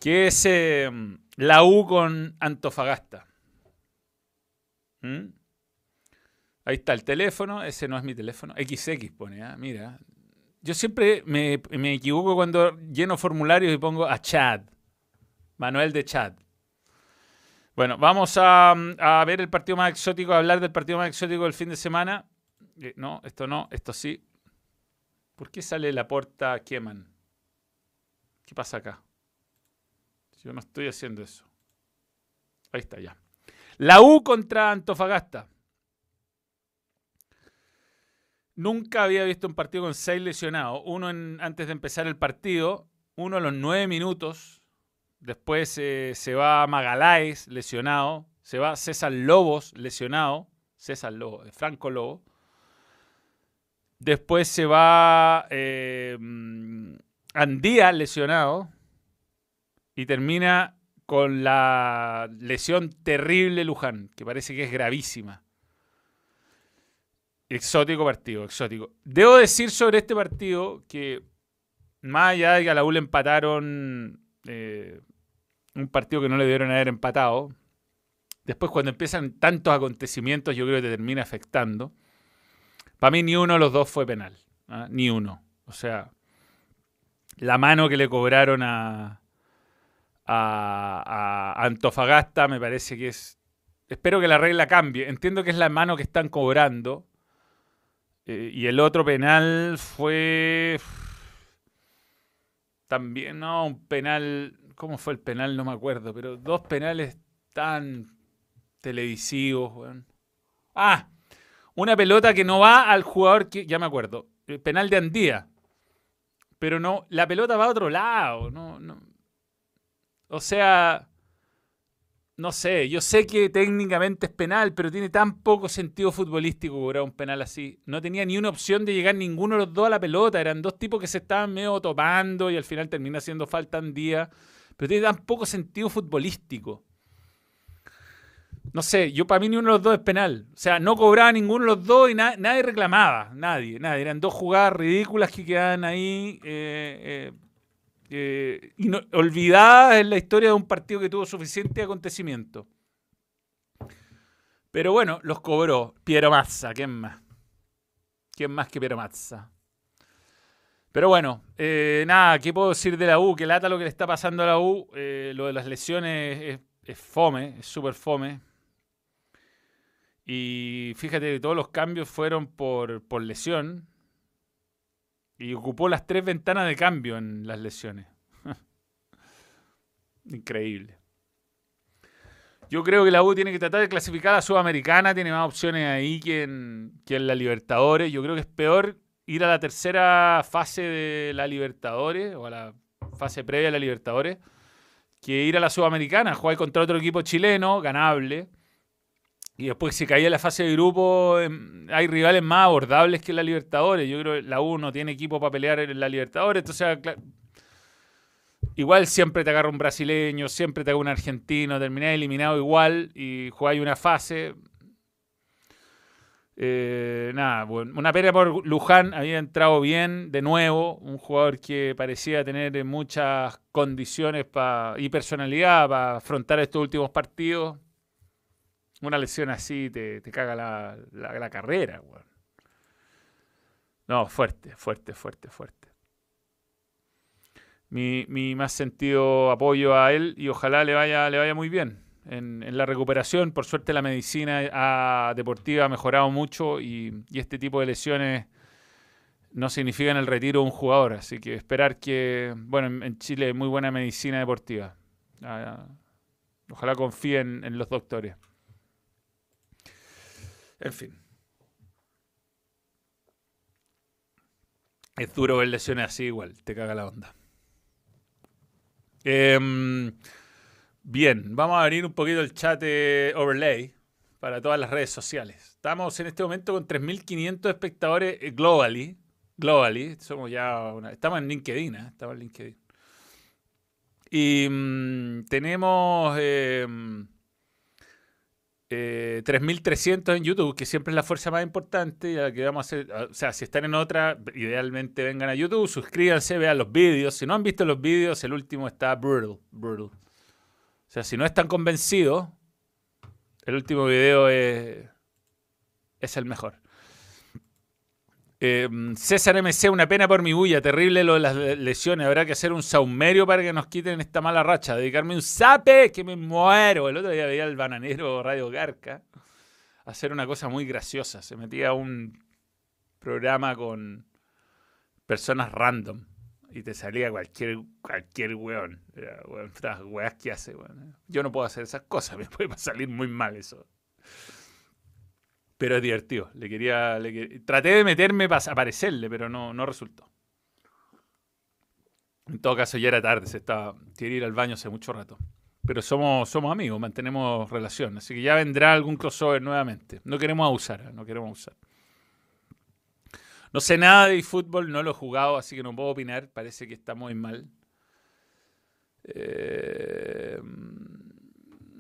que es eh, la U con Antofagasta. ¿Mm? Ahí está el teléfono, ese no es mi teléfono, XX pone, ¿ah? mira. Yo siempre me, equivoco cuando lleno formularios y pongo a Chad, Manuel de Chad. Bueno, vamos a, a, ver el partido más exótico, a hablar del partido más exótico del fin de semana. Eh, no, esto no, esto sí. ¿Por qué sale la puerta Kieman? ¿Qué pasa acá? Yo no estoy haciendo eso. Ahí está ya. La U contra Antofagasta. Nunca había visto un partido con seis lesionados. Uno antes de empezar el partido, uno a los nueve minutos. Después eh, se va Magaláes lesionado. Se va César Lobos lesionado. César Lobo, Franco Lobo. Después se va eh, Andía lesionado. Y termina con la lesión terrible Luján, que parece que es gravísima. Exótico partido, exótico. Debo decir sobre este partido que, más allá de que a la U empataron eh, un partido que no le debieron haber empatado, después cuando empiezan tantos acontecimientos yo creo que te termina afectando. Para mí ni uno de los dos fue penal. ¿ah? Ni uno. O sea, la mano que le cobraron a, a, Antofagasta me parece que es... Espero que la regla cambie. Entiendo que es la mano que están cobrando. Eh, y el otro penal fue... También, no, un penal... ¿Cómo fue el penal? No me acuerdo. Pero dos penales tan televisivos. Ah, una pelota que no va al jugador que, ya me acuerdo, el penal de Andía. Pero no, la pelota va a otro lado. No, no. O sea, no sé, yo sé que técnicamente es penal, pero tiene tan poco sentido futbolístico cobrar un penal así. No tenía ni una opción de llegar ninguno de los dos a la pelota. Eran dos tipos que se estaban medio topando y al final termina haciendo falta Andía. Pero tiene tan poco sentido futbolístico no sé, yo para mí ni uno de los dos es penal. O sea, no cobraba ninguno de los dos y nadie reclamaba. Nadie, nadie. Eran dos jugadas ridículas que quedaban ahí eh, eh, eh, olvidadas en la historia de un partido que tuvo suficiente acontecimiento. Pero bueno, los cobró Piero Mazza. ¿Quién más? ¿Quién más que Piero Mazza? Pero bueno, nada, ¿qué puedo decir de la U? Que lata lo que le está pasando a la U. lo de las lesiones es, es fome, es súper fome. Y fíjate que todos los cambios fueron por, por lesión. Y ocupó las tres ventanas de cambio en las lesiones. Increíble. Yo creo que la U tiene que tratar de clasificar a la Sudamericana, tiene más opciones ahí que en, que en la Libertadores. Yo creo que es peor ir a la tercera fase de la Libertadores o a la fase previa de la Libertadores que ir a la Sudamericana, jugar contra otro equipo chileno, ganable. Y después si caía la fase de grupo, em, hay rivales más abordables que la Libertadores. Yo creo que la U no tiene equipo para pelear en la Libertadores. Entonces, igual siempre te agarra un brasileño, siempre te agarra un argentino, terminás eliminado igual y jugáis una fase. Eh, nada, una pena por Luján, había entrado bien de nuevo, un jugador que parecía tener muchas condiciones y personalidad para afrontar estos últimos partidos una lesión así te, caga la, carrera, No, fuerte, fuerte, fuerte, fuerte. Mi, más sentido apoyo a él y ojalá le vaya, le vaya muy bien en, la recuperación. Por suerte la medicina deportiva ha mejorado mucho y, este tipo de lesiones no significan el retiro de un jugador. Así que esperar que, bueno, en, Chile hay muy buena medicina deportiva. Ah, ojalá confíen en los doctores. En fin. Es duro ver lesiones así igual, te caga la onda. Em, bien, vamos a abrir un poquito el chat overlay para todas las redes sociales. Estamos en este momento con 3.500 espectadores globally. Globally, somos ya estamos en LinkedIn, ¿eh? estamos en LinkedIn. Y mm, tenemos eh, 3.300 eh, en YouTube, que siempre es la fuerza más importante. Y que vamos a hacer, o sea, si están en otra, idealmente vengan a YouTube, suscríbanse, vean los vídeos. Si no han visto los vídeos, el último está brutal, brutal. O sea, si no están convencidos, el último video es, es el mejor. Eh, César MC, una pena por mi bulla, terrible lo de las lesiones. Habrá que hacer un saumerio para que nos quiten esta mala racha. Dedicarme un sape que me muero. El otro día veía al bananero Radio Garca hacer una cosa muy graciosa. Se metía a un programa con personas random y te salía cualquier, cualquier weón. weas que hace, Yo no puedo hacer esas cosas, me puede salir muy mal eso. Pero es divertido. Le quería, traté de meterme para aparecerle, pero no, no resultó. En todo caso, ya era tarde, se estaba, quería ir al baño hace mucho rato. Pero somos, somos amigos, mantenemos relación. Así que ya vendrá algún crossover nuevamente. No queremos abusar, ¿eh? no queremos abusar. No sé nada de fútbol, no lo he jugado, así que no puedo opinar. Parece que está muy mal. Eh,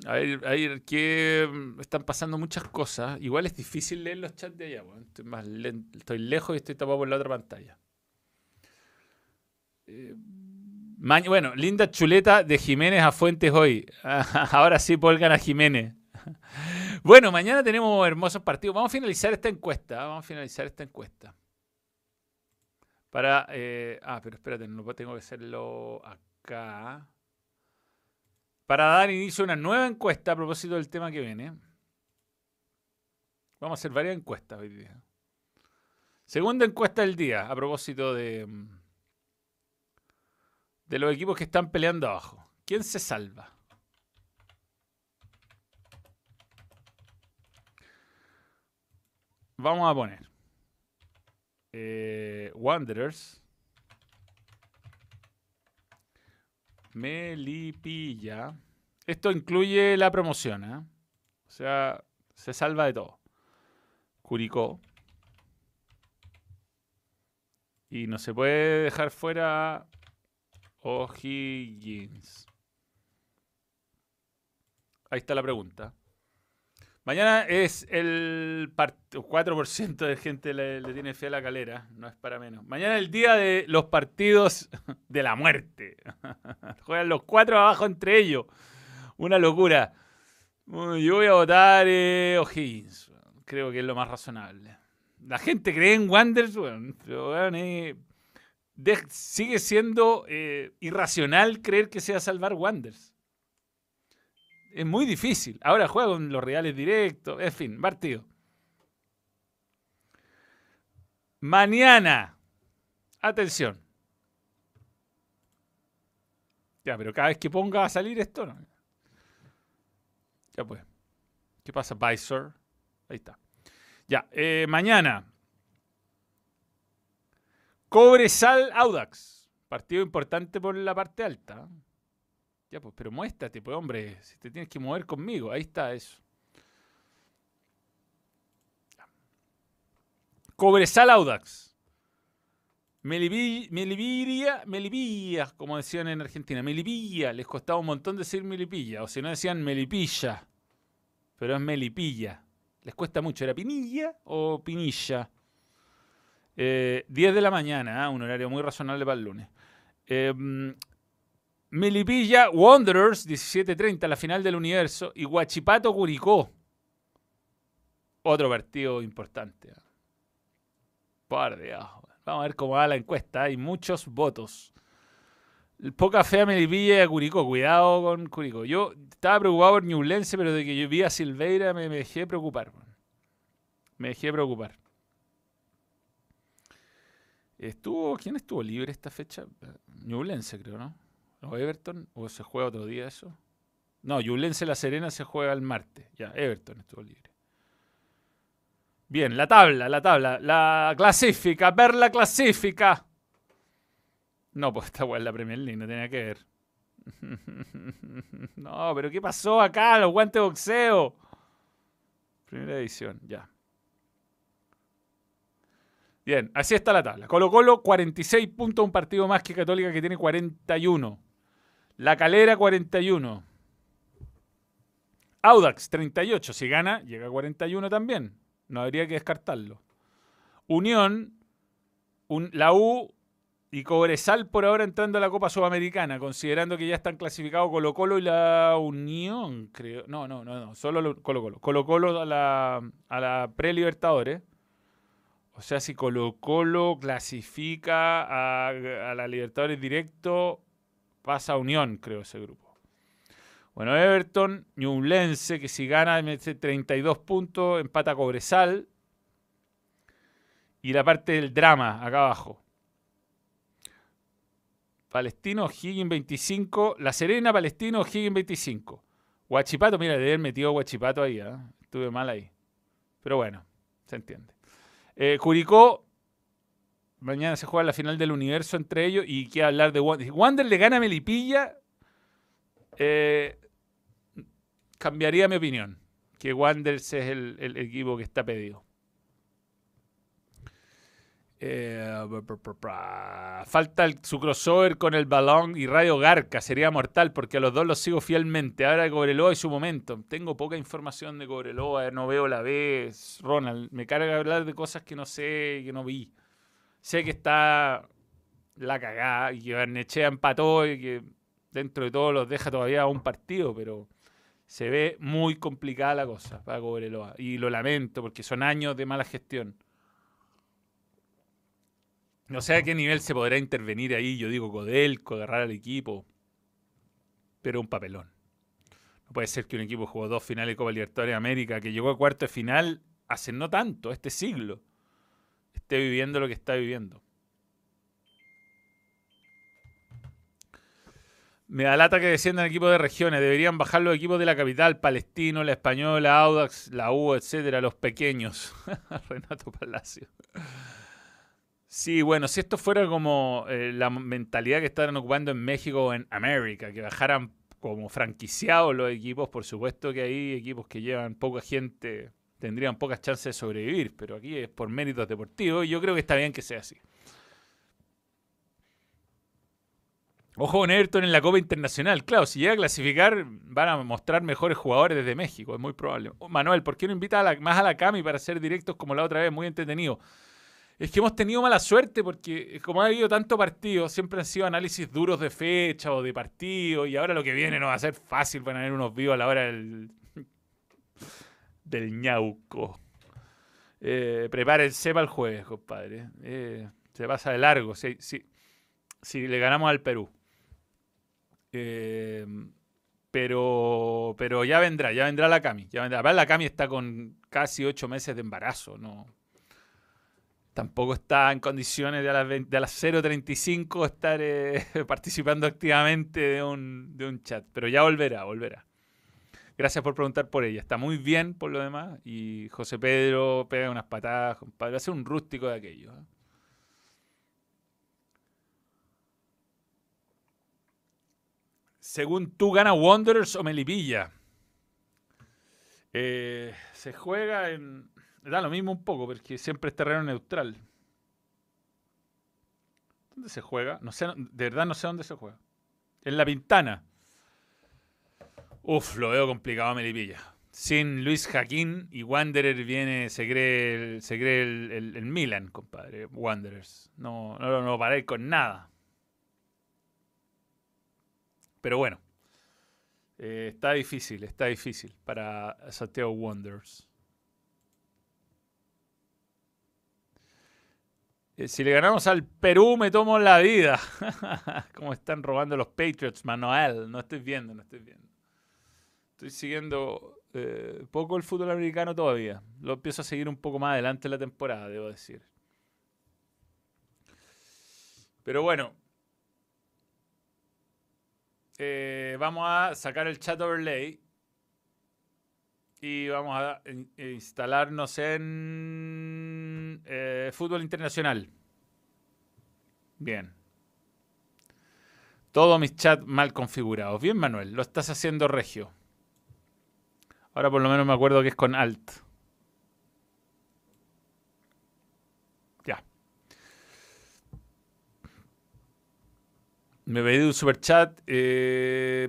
a ver, que mm, están pasando muchas cosas. Igual es difícil leer los chats de allá. Estoy, más lejos y estoy tapado por la otra pantalla. Eh, bueno, linda chuleta de Jiménez a Fuentes hoy. Ahora sí polgan a Jiménez. Bueno, mañana tenemos hermosos partidos. Vamos a finalizar esta encuesta. Vamos a finalizar esta encuesta. Para. Eh, ah, pero espérate, no tengo que hacerlo acá para dar inicio a una nueva encuesta a propósito del tema que viene. Vamos a hacer varias encuestas hoy día. Segunda encuesta del día a propósito de, de los equipos que están peleando abajo. ¿Quién se salva? Vamos a poner eh, Wanderers. Melipilla. Esto incluye la promoción, ¿eh? O sea, se salva de todo. Curicó. Y no se puede dejar fuera O'Higgins. Ahí está la pregunta. Mañana es el 4% de gente le, tiene fe a la calera, no es para menos. Mañana es el día de los partidos de la muerte. Juegan los cuatro abajo entre ellos. Una locura. Yo voy a votar eh, O'Higgins. Creo que es lo más razonable. La gente cree en Wanderers, pero eh, sigue siendo eh, irracional creer que sea salvar Wanderers es muy difícil. Ahora juega con los reales directos, en fin, partido. Mañana, atención. Ya, pero cada vez que ponga a salir esto, no. Ya pues. ¿Qué pasa, Visor? Ahí está. Ya, eh, mañana. Cobresal Audax. Partido importante por la parte alta. Pues, pero muéstrate, pues, hombre, si te tienes que mover conmigo, ahí está eso. Cobresal Audax. Melipilla, como decían en Argentina. Melipilla, les costaba un montón decir Melipilla, o si no decían Melipilla, pero es Melipilla. Les cuesta mucho, ¿era Pinilla o Pinilla? 10 eh, de la mañana, ¿ah? un horario muy razonable para el lunes. Eh, Melipilla Wanderers, 17.30, la final del universo. Y Huachipato Curicó. Otro partido importante. Par de ajo. Vamos a ver cómo va la encuesta. Hay muchos votos. Poca fe a Melipilla y a Curicó. Cuidado con Curicó. Yo estaba preocupado por Ñublense, pero de que yo vi a Silveira me, dejé preocupar. Me dejé preocupar. Estuvo, ¿Quién estuvo libre esta fecha? Ñublense, creo, ¿no? ¿O Everton? ¿O se juega otro día eso? No, Yulense La Serena se juega el martes. Ya, Everton estuvo libre. Bien, la tabla, la tabla. La clasifica, ver la clasifica. No, pues esta weá es la Premier League, no tenía que ver. no, pero ¿qué pasó acá? Los guantes de boxeo. Primera edición, ya. Bien, así está la tabla. Colo Colo, 46 puntos, un partido más que Católica que tiene 41. La Calera, 41. Audax, 38. Si gana, llega a 41 también. No habría que descartarlo. Unión, la U y Cobresal por ahora entrando a la Copa Sudamericana, considerando que ya están clasificados Colo Colo y la Unión, creo. No, no, no, no solo Colo Colo. Colo Colo a la, a la pre-Libertadores. O sea, si Colo Colo clasifica a, a la Libertadores directo, pasa a Unión, creo, ese grupo. Bueno, Everton, Ñublense, que si gana mete 32 puntos, empata Cobresal. Y la parte del drama, acá abajo. Palestino, Higgins 25. La Serena, Palestino, Higgins 25. Guachipato, mira, de haber metido Guachipato ahí. ¿eh? Estuve mal ahí. Pero bueno, se entiende. Eh, Curicó, mañana se juega la final del universo entre ellos y quiere hablar de Wander. Wander le gana a Melipilla. Eh, cambiaría mi opinión. Que Wanderers es el, equipo que está pedido. Eh, falta su crossover con el balón y Radio Garca. Sería mortal porque a los dos los sigo fielmente. Ahora Cobreloa y su momento. Tengo poca información de Cobreloa. No veo la vez. Ronald, me carga hablar de cosas que no sé, que no vi. Sé que está la cagada y que Barnechea empató y que dentro de todo los deja todavía un partido, pero se ve muy complicada la cosa para Cobreloa. Y lo lamento porque son años de mala gestión. No sé a qué nivel se podrá intervenir ahí, yo digo Codelco, agarrar al equipo, pero un papelón. No puede ser que un equipo jugó dos finales de Copa Libertadores de América, que llegó a cuarto de final hace no tanto, este siglo, esté viviendo lo que está viviendo. Me da lata que desciendan equipos de regiones. Deberían bajar los equipos de la capital, Palestino, la Española, Audax, la U, etcétera, los pequeños. Renato Palacio. Sí, bueno, si esto fuera como eh, la mentalidad que están ocupando en México o en América, que bajaran como franquiciados los equipos, por supuesto que hay equipos que llevan poca gente, tendrían pocas chances de sobrevivir, pero aquí es por méritos deportivos y yo creo que está bien que sea así. Ojo con Everton en la Copa Internacional. Claro, si llega a clasificar, van a mostrar mejores jugadores desde México, es muy probable. Oh, Manuel, ¿por qué no invita más a la Cami para ser directos como la otra vez? Muy entretenido. Es que hemos tenido mala suerte porque, como ha habido tanto partido, siempre han sido análisis duros de fecha o de partido. Y ahora lo que viene no va a ser fácil. Van a haber unos vivos a la hora del, del ñauco. Eh, prepárense para el jueves, compadre. Eh, se pasa de largo. Si, si le ganamos al Perú. Eh, pero, pero ya vendrá, ya vendrá la Cami. Ya vendrá. la Cami está con casi ocho meses de embarazo, ¿no? Tampoco está en condiciones de a las, de las 0.35 estar participando activamente de un, de un chat. Pero ya volverá, volverá. Gracias por preguntar por ella. Está muy bien por lo demás. Y José Pedro pega unas patadas, compadre. Ser un rústico de aquello. ¿eh? Según tú, ¿gana Wanderers o Melipilla? Eh, se juega en. Da lo mismo un poco, porque siempre es terreno neutral. ¿Dónde se juega? No sé, de verdad no sé dónde se juega. En la Pintana. Uf, lo veo complicado a Melipilla. Sin Luis Jaquín y Wanderer viene, se cree, el, el, Milan, compadre. Wanderers. No, no, no paré con nada. Pero bueno, eh, está difícil, está difícil para Santiago Wonders. Eh, si le ganamos al Perú, me tomo la vida. Como están robando los Patriots, Manuel. No estoy viendo, no estoy viendo. Estoy siguiendo eh, poco el fútbol americano todavía. Lo empiezo a seguir un poco más adelante en la temporada, debo decir. Pero bueno, eh, vamos a sacar el chat overlay. y vamos a instalarnos en eh, fútbol internacional. Bien. Todos mis chats mal configurados. Bien, Manuel, lo estás haciendo regio. Ahora por lo menos me acuerdo que es con Alt. Me pedí un super chat. Eh,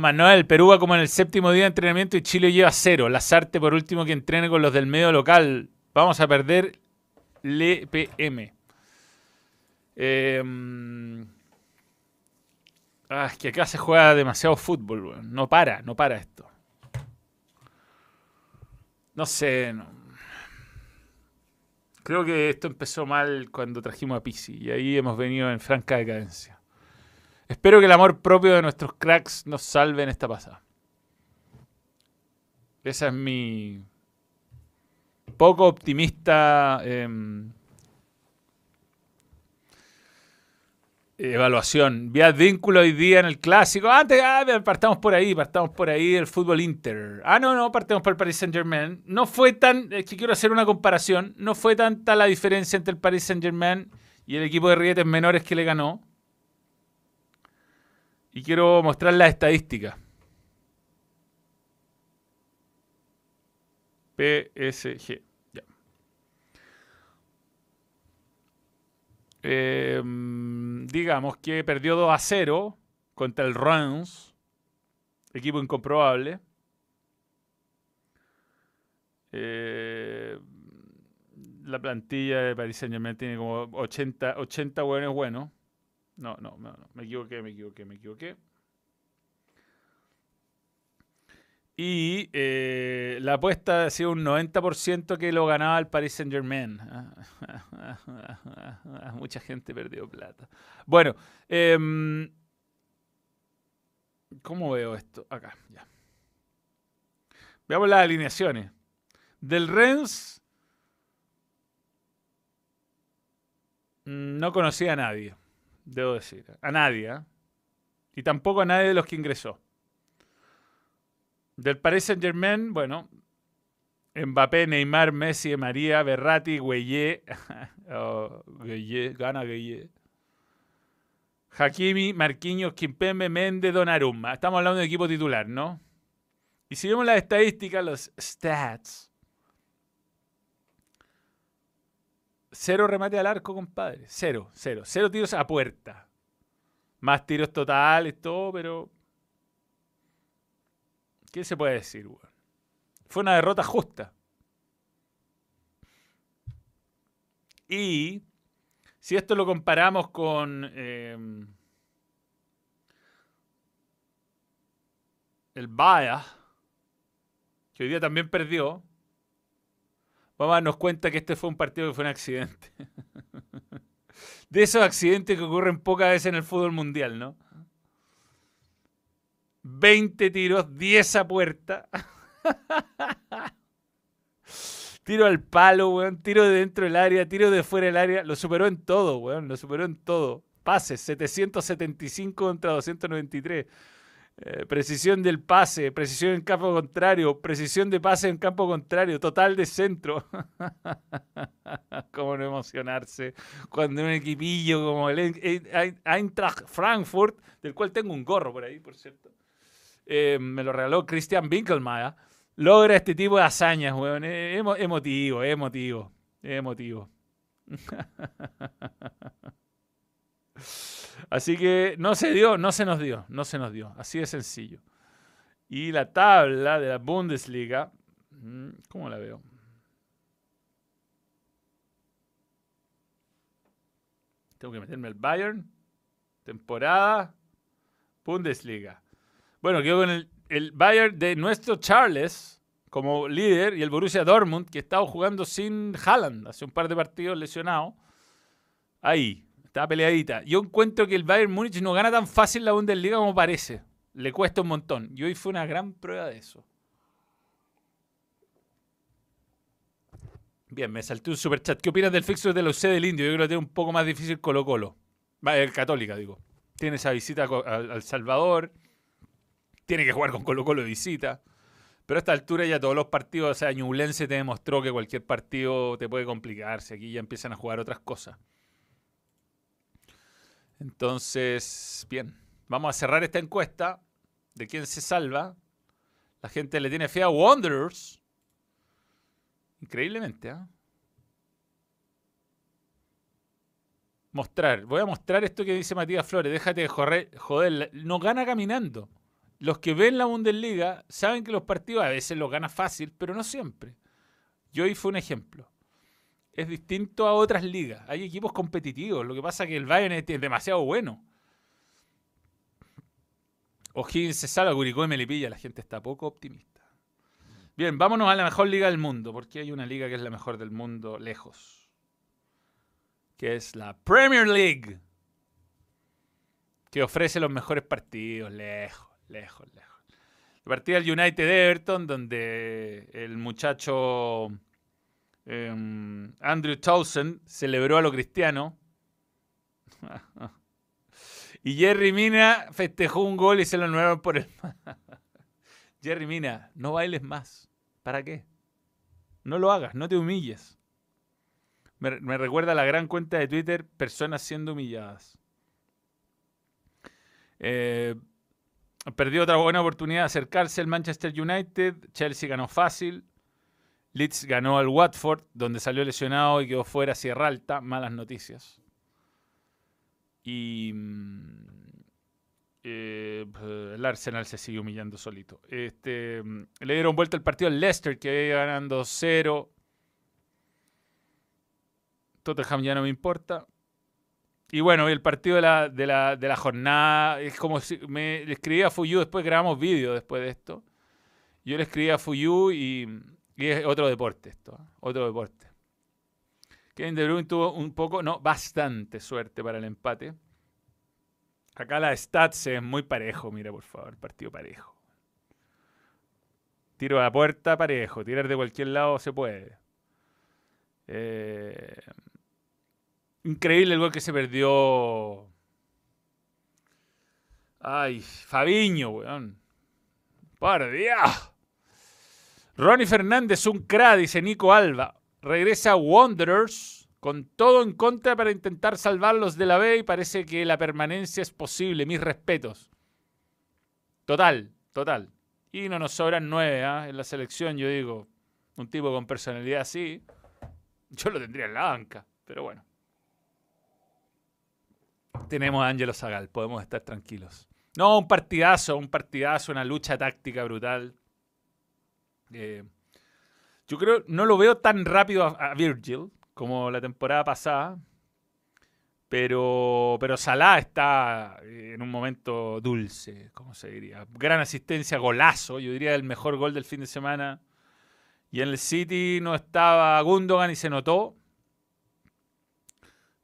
Manuel, Perú va como en el séptimo día de entrenamiento y Chile lleva cero. Lazarte por último que entrene con los del medio local. Vamos a perder el PM. Ah, es que acá se juega demasiado fútbol. No para, no para esto. No sé, no. Creo que esto empezó mal cuando trajimos a Pisi y ahí hemos venido en franca decadencia. Espero que el amor propio de nuestros cracks nos salve en esta pasada. Esa es mi poco optimista em, Evaluación. Vi vínculo hoy día en el clásico. Antes, ah, partamos por ahí, partamos por ahí el fútbol Inter. Ah, no, no, partamos por el Paris Saint Germain. No fue tan, es que quiero hacer una comparación, no fue tanta la diferencia entre el Paris Saint Germain y el equipo de rietes menores que le ganó. Y quiero mostrar las estadísticas. PSG. Em, digamos que perdió 2 a 0 contra el Reims, equipo incomprobable. Eh, la plantilla de Paris Saint Germain tiene como 80, 80 buenos buenos. No, no, no, no, me equivoqué, me equivoqué, me equivoqué. Y eh, la apuesta ha sido un 90% que lo ganaba el Paris Saint Germain. Mucha gente perdió plata. Bueno, em, ¿cómo veo esto? Acá, ya. Veamos las alineaciones. Del Rennes no conocía a nadie, debo decir. A nadie. ¿eh? Y tampoco a nadie de los que ingresó. Del Paris Saint Germain, bueno, Mbappé, Neymar, Messi, María, Berratti, Gueye, oh, gana Gueye. Hakimi, Marquinhos, Kimpembe, Mende, Donnarumma. Estamos hablando de equipo titular, ¿no? Y si vemos las estadísticas, los stats. Cero remate al arco, compadre. Cero, cero. Cero tiros a puerta. Más tiros totales, todo, pero ¿Qué se puede decir, Fue una derrota justa. Y si esto lo comparamos con em, el Baya, que hoy día también perdió, vamos a darnos cuenta que este fue un partido que fue un accidente. De esos accidentes que ocurren pocas veces en el fútbol mundial, ¿no? 20 tiros, 10 a puerta. tiro al palo, weón. Tiro de dentro del área, tiro de fuera del área. Lo superó en todo, weón. Lo superó en todo. Pases, 775 contra 293. Eh, precisión del pase, precisión en campo contrario, precisión de pase en campo contrario, total de centro. Cómo no emocionarse cuando un equipillo como el Eintracht Frankfurt, del cual tengo un gorro por ahí, por cierto, eh, me lo regaló Christian Winkelmeyer, logra este tipo de hazañas, weón. Emotivo, emotivo, emotivo. Así que no se dio, no se nos dio, no se nos dio. Así de sencillo. Y la tabla de la Bundesliga, mm, ¿cómo la veo? Tengo que meterme al Bayern. Temporada. Bundesliga. Bueno, quedó con el, Bayern de nuestro Charles como líder y el Borussia Dortmund, que estaba jugando sin Haaland hace un par de partidos lesionado. Ahí, estaba peleadita. Yo encuentro que el Bayern Múnich no gana tan fácil la Bundesliga como parece. Le cuesta un montón. Y hoy fue una gran prueba de eso. Bien, me salté un super chat. ¿Qué opinas del fixture de los C del Indio? Yo creo que tiene un poco más difícil Colo Colo. El Católica, digo. Tiene esa visita al Salvador tiene que jugar con Colo Colo de visita. Pero a esta altura ya todos los partidos, o sea, Ñublense te demostró que cualquier partido te puede complicarse. Aquí ya empiezan a jugar otras cosas. Entonces, bien, vamos a cerrar esta encuesta de quién se salva. La gente le tiene fe a Wanderers. Increíblemente, ¿ah? Mostrar. Voy a mostrar esto que dice Matías Flores. Déjate de joder. No gana caminando. Los que ven la Bundesliga saben que los partidos a veces los gana fácil, pero no siempre. Yo hoy fue un ejemplo. Es distinto a otras ligas. Hay equipos competitivos. Lo que pasa es que el Bayern es demasiado bueno. O'Higgins se salva, Curicó y Melipilla. La gente está poco optimista. Bien, vámonos a la mejor liga del mundo, porque hay una liga que es la mejor del mundo lejos. Que es la Premier League. Que ofrece los mejores partidos, lejos, lejos, lejos. El partido del United Everton, donde el muchacho em, Andrew Townsend celebró a lo cristiano. Y Jerry Mina festejó un gol y se lo anularon por el... Jerry Mina, no bailes más. ¿Para qué? No lo hagas, no te humilles. Me, me recuerda la gran cuenta de Twitter, personas siendo humilladas. Eh, perdió otra buena oportunidad de acercarse al Manchester United. Chelsea ganó fácil. Leeds ganó al Watford, donde salió lesionado y quedó fuera Sierra Alta. Malas noticias. Y mm, eh, el Arsenal se sigue humillando solito. Este, mm, le dieron vuelta el partido al Leicester, que iba ganando 0. Tottenham ya no me importa. Y bueno, el partido de la, de la, de la jornada es como si me escribí a Fuyu, después grabamos vídeo después de esto. Yo le escribí a Fuyu y, y es otro deporte esto, otro deporte. Kevin De Bruyne tuvo un poco, no, bastante suerte para el empate. Acá la stats es muy parejo, mira por favor, partido parejo. Tiro a la puerta parejo, tirar de cualquier lado se puede. Eh, increíble el gol que se perdió. Ay, Fabiño, weón. Por. Ronnie Fernández, un cra, dice Nico Alba regresa Wanderers con todo en contra para intentar salvarlos de la B y parece que la permanencia es posible. Mis respetos. Total, total. Y no nos sobran nueve ¿ah? en la selección, yo digo. Un tipo con personalidad así. Yo lo tendría en la banca, pero bueno. Tenemos a Ángelo Zagal, podemos estar tranquilos. No, un partidazo, un partidazo, una lucha táctica brutal. Eh, yo creo, no lo veo tan rápido a, Virgil como la temporada pasada. Pero, pero Salah está en un momento dulce, como se diría. Gran asistencia, golazo. Yo diría el mejor gol del fin de semana. Y en el City no estaba Gundogan y se notó.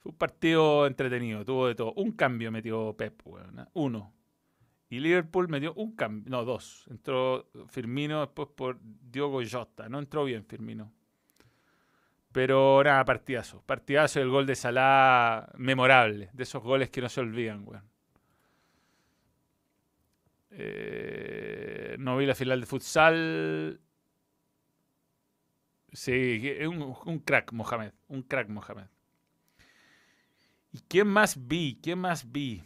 Fue un partido entretenido, tuvo de todo. Un cambio metió Pep, uno. Y Liverpool metió un cambio, no, dos. Entró Firmino después por Diogo Jota. No entró bien Firmino. Pero nada, partidazo. Partidazo el gol de Salah memorable. De esos goles que no se olvidan, weón. Eh, no vi la final de futsal. Sí, un, un crack, Mohamed. Un crack, Mohamed. ¿Y quién más vi? ¿Quién más vi?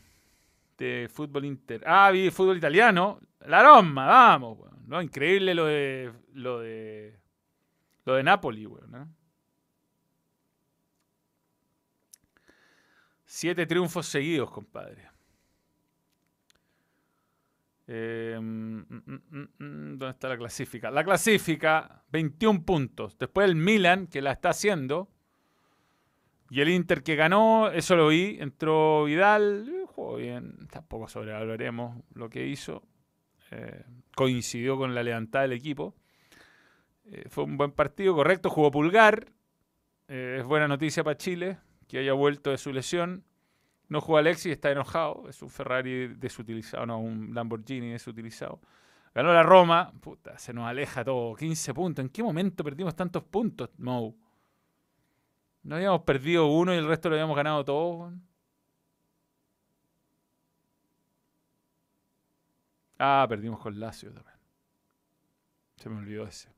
de fútbol inter. Ah, vi fútbol italiano. La Roma, vamos, ¿no? Increíble lo de lo de lo de Napoli, weón, Siete triunfos seguidos, compadre. Eh, mm, mm, mm, ¿Dónde está la clasifica? La clasifica, 21 puntos. Después el Milan, que la está haciendo. Y el Inter que ganó, eso lo vi. Entró Vidal, jugó bien, tampoco sobrevaloremos lo que hizo. Eh, coincidió con la levantada del equipo. Eh, fue un buen partido, correcto, jugó Pulgar. Eh, es buena noticia para Chile que haya vuelto de su lesión. No jugó Alexis, está enojado. Es un Ferrari desutilizado, no, un Lamborghini desutilizado. Ganó la Roma. Puta, se nos aleja todo. 15 puntos. ¿En qué momento perdimos tantos puntos, Mou? No habíamos perdido uno y el resto lo habíamos ganado todo. Ah, perdimos con Lazio también. Se me olvidó ese.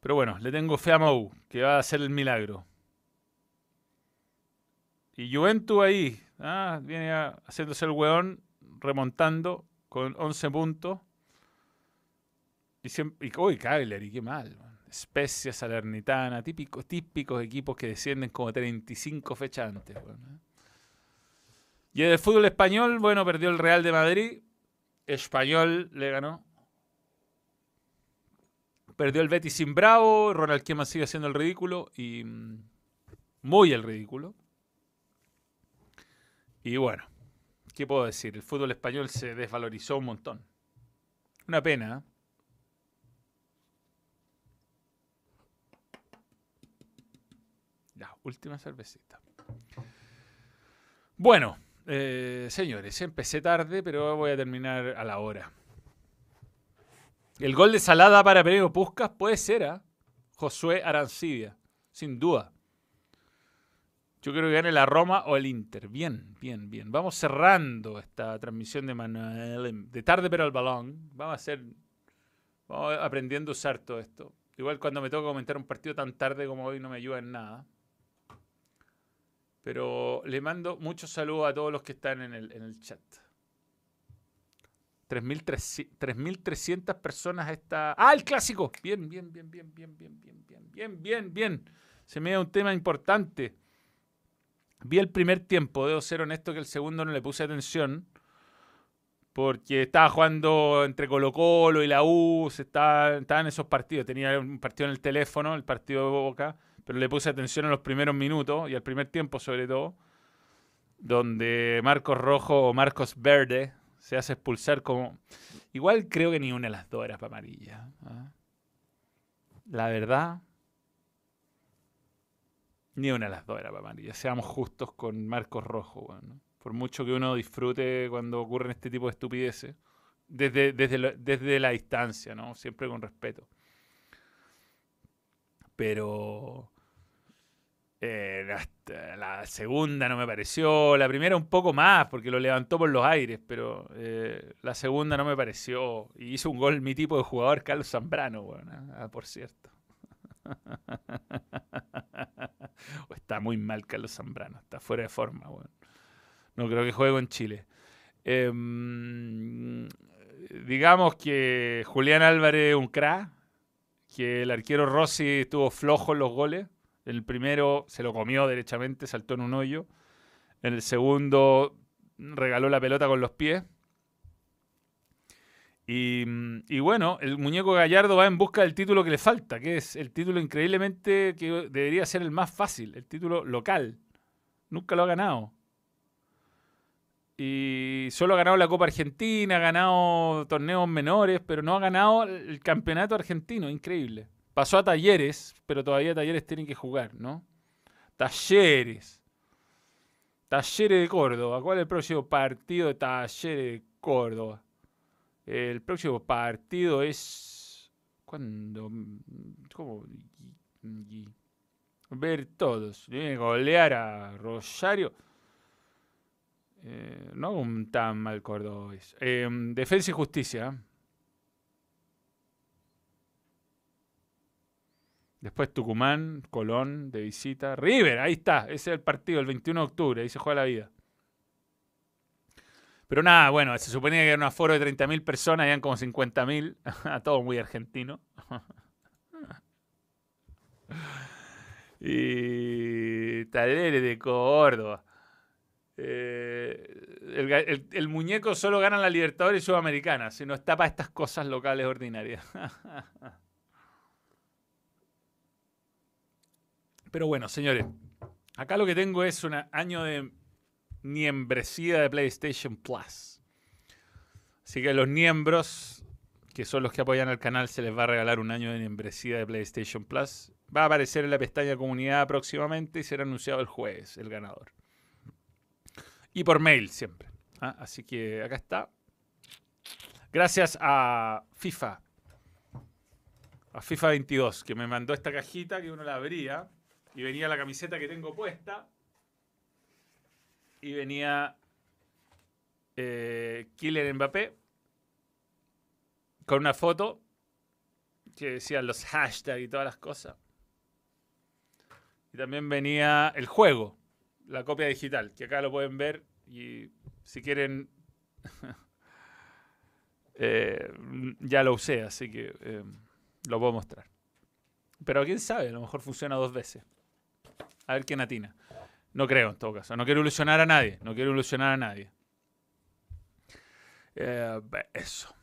Pero bueno, le tengo fe a Mou, que va a hacer el milagro. Y Juventus ahí, ah, viene haciéndose el weón, remontando con 11 puntos. Y, siempre, y uy, Cagliari, qué mal. Especia, Salernitana, típicos, típicos equipos que descienden como 35 fechas antes. ¿eh? Y en el fútbol español, bueno, perdió el Real de Madrid. Español le ganó. Perdió el Betis sin Bravo. Ronald Koeman sigue haciendo el ridículo. Y mm, muy el ridículo. Y bueno, ¿qué puedo decir? El fútbol español se desvalorizó un montón. Una pena. ¿eh? La última cervecita. Bueno, eh, señores, empecé tarde, pero voy a terminar a la hora. El gol de Salada para Pereiro Puscas puede ser a ¿ah? Josué Arancibia, sin duda. Yo creo que gane la Roma o el Inter. Bien, bien, bien. Vamos cerrando esta transmisión de Manuel. De tarde pero al balón. Vamos a hacer. Vamos aprendiendo a usar todo esto. Igual cuando me toca comentar un partido tan tarde como hoy no me ayuda en nada. Pero le mando muchos saludos a todos los que están en el, en el chat. 3.300 personas está. ¡Ah, el clásico! Bien, bien, bien, bien, bien, bien, bien, bien, bien, bien, bien. Se me da un tema importante. Vi el primer tiempo, debo ser honesto que el segundo no le puse atención. Porque estaba jugando entre Colo Colo y la U, estaba, estaba en esos partidos. Tenía un partido en el teléfono, el partido de Boca, pero le puse atención en los primeros minutos y al primer tiempo sobre todo, donde Marcos Rojo o Marcos Verde se hace expulsar como... Igual creo que ni una de las dos era para amarilla. ¿ah? La verdad, ni una de las dos era para amarilla. Seamos justos con Marcos Rojo. Por mucho que uno disfrute cuando ocurren este tipo de estupideces. Desde, desde, desde la distancia, ¿no? Siempre con respeto. Pero... Eh, la, segunda no me pareció. La primera un poco más, porque lo levantó por los aires, pero eh, la segunda no me pareció. Y hizo un gol mi tipo de jugador, Carlos Zambrano, bueno, ah, por cierto. está muy mal Carlos Zambrano, está fuera de forma. No creo que juegue en Chile. Em, digamos que Julián Álvarez un crack, que el arquero Rossi estuvo flojo en los goles. El primero se lo comió derechamente, saltó en un hoyo. En el segundo regaló la pelota con los pies. Y, bueno, el muñeco Gallardo va en busca del título que le falta, que es el título increíblemente que debería ser el más fácil, el título local. Nunca lo ha ganado. Y solo ha ganado la Copa Argentina, ha ganado torneos menores, pero no ha ganado el campeonato argentino, increíble. Pasó a Talleres, pero todavía Talleres tienen que jugar, ¿no? Talleres. Talleres de Córdoba. ¿Cuál es el próximo partido de Talleres de Córdoba? El próximo partido es. ¿Cuándo? ¿Cómo? Ver todos. Golear a Rosario. Eh, no un tan mal cordobés. Eh, defensa y justicia. Después Tucumán, Colón de visita. River, ahí está. Ese es el partido, el 21 de octubre. Ahí se juega la vida. Pero nada, bueno, se suponía que era un aforo de 30.000 personas, eran como 50.000, a todo muy argentino. y Talere de Córdoba. Eh, el, muñeco solo gana la Libertadores Sudamericana, si no está para estas cosas locales ordinarias. Pero bueno, señores, acá lo que tengo es un año de niembresía de PlayStation Plus. Así que a los miembros, que son los que apoyan al canal, se les va a regalar un año de niembresía de PlayStation Plus. Va a aparecer en la pestaña comunidad próximamente y será anunciado el jueves el ganador. Y por mail siempre. ¿ah? Así que acá está. Gracias a FIFA. A FIFA 22, que me mandó esta cajita que uno la abría y venía la camiseta que tengo puesta y venía eh, Kylian Mbappé con una foto que decía los hashtags y todas las cosas. Y también venía el juego, la copia digital, que acá lo pueden ver y si quieren eh, ya lo usé, así que eh, lo puedo mostrar. Pero quién sabe, a lo mejor funciona dos veces. A ver quién atina. No creo en todo caso. No quiero ilusionar a nadie. No quiero ilusionar a nadie. Eh, eso.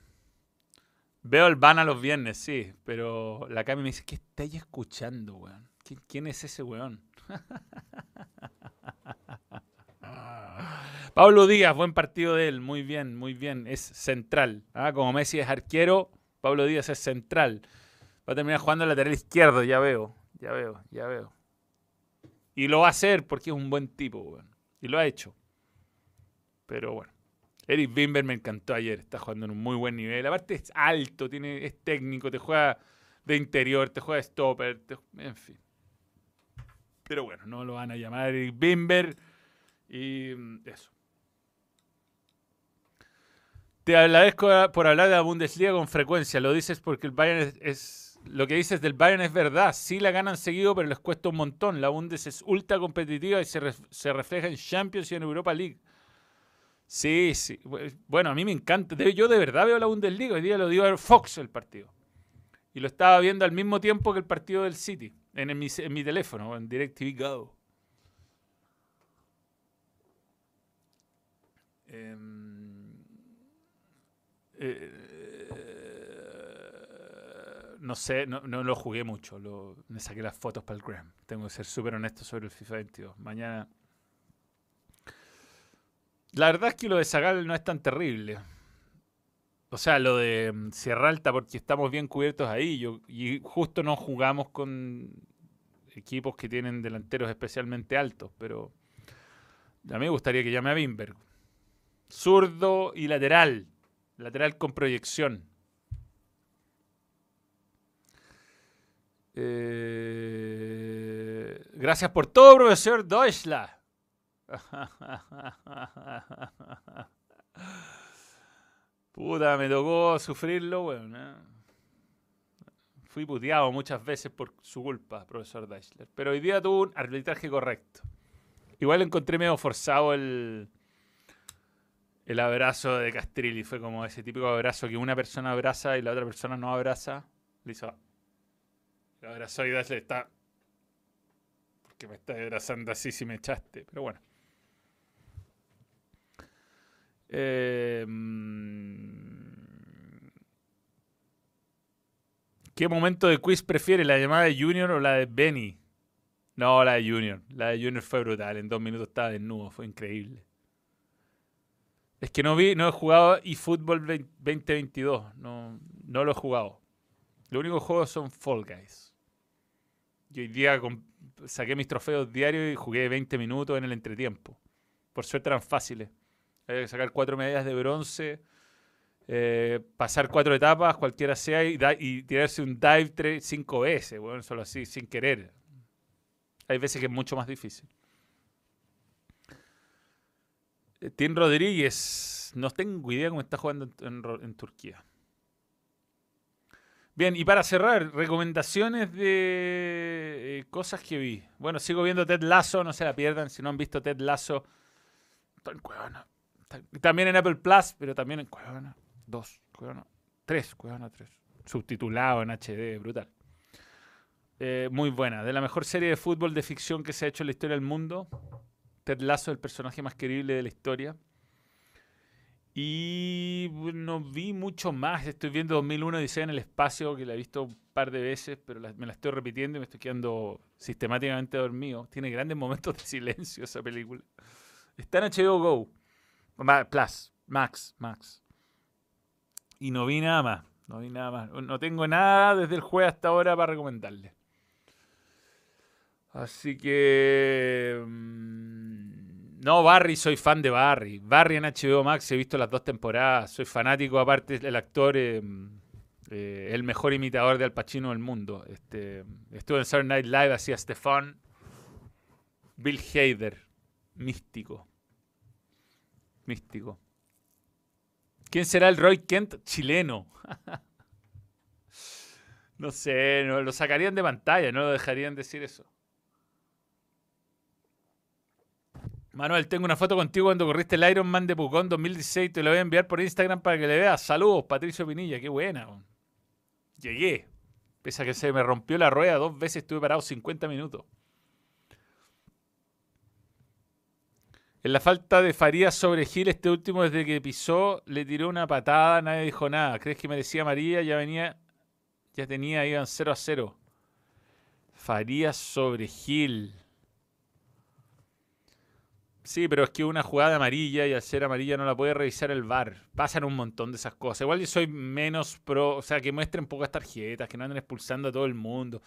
Veo el van a los viernes, sí. Pero la Cami me dice, ¿qué estáis escuchando, weón? ¿Quién, es ese weón? Pablo Díaz, buen partido de él. Muy bien, muy bien. Es central. ¿ah? Como Messi es arquero, Pablo Díaz es central. Va a terminar jugando el lateral izquierdo, ya veo. Ya veo, ya veo. Y lo va a hacer porque es un buen tipo, weón. Y lo ha hecho. Pero bueno. Eric Bimber me encantó ayer. Está jugando en un muy buen nivel. Aparte es alto, tiene, es técnico, te juega de interior, te juega de stopper, en fin. Pero bueno, no lo van a llamar Eric Bimber. Y mm, eso. Te agradezco por hablar de la Bundesliga con frecuencia. Lo dices porque el Bayern es lo que dices del Bayern es verdad. Sí la ganan seguido, pero les cuesta un montón. La Bundes es ultra competitiva y se, refleja en Champions y en Europa League. Sí, sí. Bueno, a mí me encanta. Yo de verdad veo la Bundesliga. Hoy día lo dio Fox el partido. Y lo estaba viendo al mismo tiempo que el partido del City. En, mi, teléfono, en DirecTV Go. Em, eh, no sé, no, lo jugué mucho. me saqué las fotos para el Gram. Tengo que ser súper honesto sobre el FIFA 22. Mañana. La verdad es que lo de Zagal no es tan terrible. O sea, lo de mm, Sierra Alta, porque estamos bien cubiertos ahí. Yo, y justo no jugamos con equipos que tienen delanteros especialmente altos. Pero a mí me gustaría que llame a Bimberg. Zurdo y lateral. Lateral con proyección. Eh, gracias por todo, profesor Deutschland. Puta, me tocó sufrirlo, bueno. ¿eh? Fui puteado muchas veces por su culpa, profesor Deichler. Pero hoy día tuvo un arbitraje correcto. Igual encontré medio forzado el, el abrazo de Castrilli. Fue como ese típico abrazo que una persona abraza y la otra persona no abraza. Le hizo Ahora soy le está. Porque me está abrazando así si me echaste. Pero bueno. Em, ¿Qué momento de quiz prefiere? ¿La llamada de Junior o la de Benny? No, la de Junior. La de Junior fue brutal. En dos minutos estaba desnudo. Fue increíble. Es que no vi, no he jugado eFootball 2022. No, no lo he jugado. Los únicos juegos son Fall Guys. Yo hoy día saqué mis trofeos diarios y jugué 20 minutos en el entretiempo. Por suerte eran fáciles. Había que sacar cuatro medallas de bronce, eh, pasar cuatro etapas, cualquiera sea, y, tirarse un dive cinco veces, bueno, solo así, sin querer. Hay veces que es mucho más difícil. Eh, Tim Rodríguez, no tengo idea cómo está jugando en Turquía. Bien, y para cerrar, recomendaciones de eh, cosas que vi. Bueno, sigo viendo Ted Lasso, no se la pierdan si no han visto Ted Lasso. en Cuevana. También en Apple Plus, pero también en Cuevana. Dos, Cuevana. Tres, Cuevana tres. Subtitulado en HD, brutal. Eh, muy buena. De la mejor serie de fútbol de ficción que se ha hecho en la historia del mundo. Ted Lasso, el personaje más querible de la historia. Y no vi mucho más. Estoy viendo 2001 Dice en el espacio, que la he visto un par de veces, pero me la estoy repitiendo y me estoy quedando sistemáticamente dormido. Tiene grandes momentos de silencio esa película. Está en HBO Go. Plus, Max, Max. Y no vi nada más. No vi nada más. No tengo nada desde el jueves hasta ahora para recomendarle. Así que... Mm, no, Barry, soy fan de Barry. Barry en HBO Max, he visto las dos temporadas. Soy fanático, aparte, el actor, eh, eh, el mejor imitador de Al Pacino del mundo. Este, estuve en Saturday Night Live, hacía Stefan. Bill Hader, místico. Místico. ¿Quién será el Roy Kent chileno? no sé, no, lo sacarían de pantalla, no lo dejarían decir eso. Manuel, tengo una foto contigo cuando corriste el Ironman de Pucón 2016. Te lo voy a enviar por Instagram para que le veas. Saludos, Patricio Pinilla. Qué buena. Llegué. Pese a que se me rompió la rueda dos veces, estuve parado 50 minutos. En la falta de Farías sobre Gil, este último desde que pisó le tiró una patada, nadie dijo nada. ¿Crees que merecía María? Ya venía, ya tenía, iban 0 a 0. Farías sobre Gil. Sí, pero es que una jugada amarilla y al ser amarilla no la puede revisar el VAR. Pasan un montón de esas cosas. Igual yo soy menos pro, o sea, que muestren pocas tarjetas, que no anden expulsando a todo el mundo.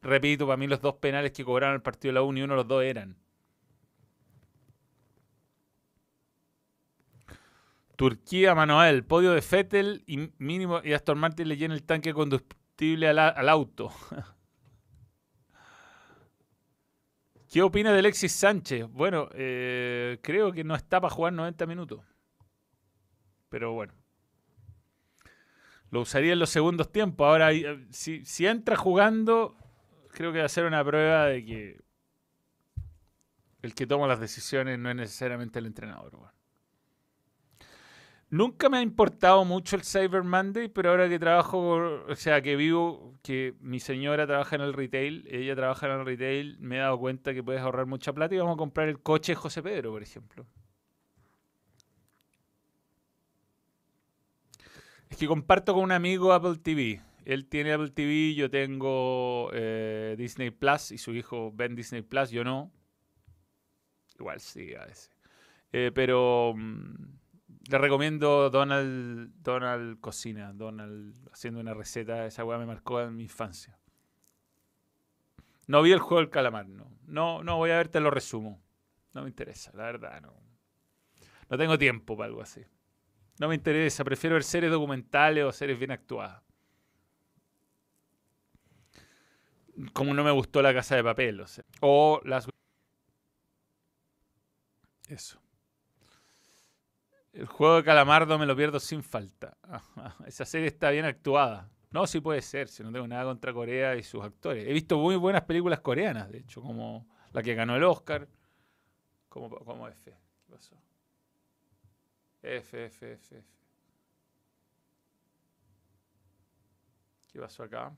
Repito, para mí los dos penales que cobraron el partido de la U, ni uno los dos eran. Turquía, Manuel, podio de Fettel y mínimo y Aston Martin le llena el tanque combustible al, auto. ¿Qué opina de Alexis Sánchez? Bueno, eh, creo que no está para jugar 90 minutos. Pero bueno. Lo usaría en los segundos tiempos. Ahora, eh, si, entra jugando, creo que va a ser una prueba de que el que toma las decisiones no es necesariamente el entrenador. Nunca me ha importado mucho el Cyber Monday, pero ahora que trabajo, o sea, que vivo, que mi señora trabaja en el retail, ella trabaja en el retail, me he dado cuenta que puedes ahorrar mucha plata y vamos a comprar el coche José Pedro, por ejemplo. Es que comparto con un amigo Apple TV. Él tiene Apple TV, yo tengo eh, Disney Plus y su hijo ven Disney Plus, yo no. Igual sí, a veces. Eh, pero... Mm, le recomiendo Donald, Donald Cocina, Donald haciendo una receta. Esa weá me marcó en mi infancia. No vi el juego del calamar, no. No, no voy a verte, lo resumo. No me interesa, la verdad, no. No tengo tiempo para algo así. No me interesa, prefiero ver series documentales o series bien actuadas. Como no me gustó La Casa de Papel, o, sea. o las... Eso. El juego de Calamardo me lo pierdo sin falta. Esa serie está bien actuada. No, sí puede ser, si no tengo nada contra Corea y sus actores. He visto muy buenas películas coreanas, de hecho, como la que ganó el Oscar. Como, como F. ¿Qué pasó? F, F, F, F. ¿Qué pasó acá?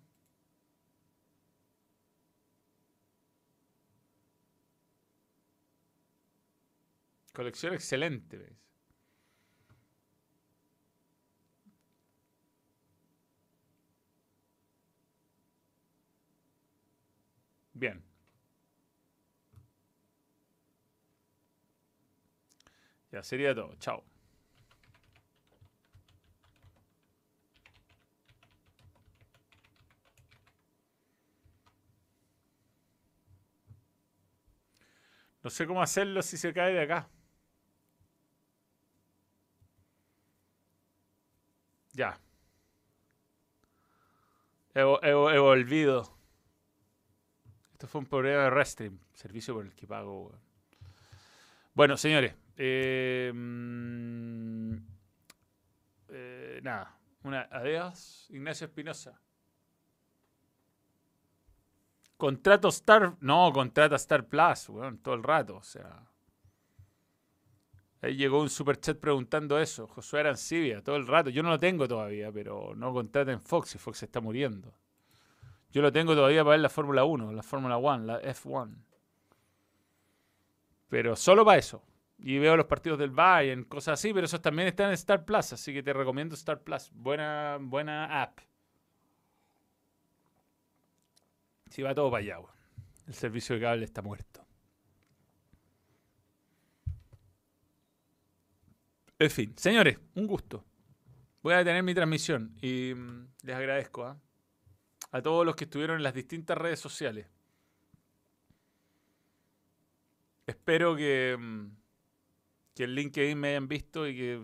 Colección excelente, ¿ves? Bien. Ya sería todo. Chao. No sé cómo hacerlo si se cae de acá. Ya. He, he. Esto fue un problema de Restream, servicio por el que pago. Bueno, señores. Mm, eh, nada. Una, adiós, Ignacio Espinosa. Contrato Star. No, contrata Star Plus, weón, todo el rato. O sea. Ahí llegó un superchat preguntando eso. Josué Arancibia, todo el rato. Yo no lo tengo todavía, pero no contraten Fox y Fox está muriendo. Yo lo tengo todavía para ver la Fórmula 1, la Fórmula 1, la F1. Pero solo para eso. Y veo los partidos del Bayern, cosas así, pero esos también están en Star Plus, así que te recomiendo Star Plus. Buena, buena app. Si va todo para allá, El servicio de cable está muerto. En fin, señores, un gusto. Voy a detener mi transmisión y mm, les agradezco. ¿ah? A todos los que estuvieron en las distintas redes sociales. Espero que, mm, que en LinkedIn me hayan visto y que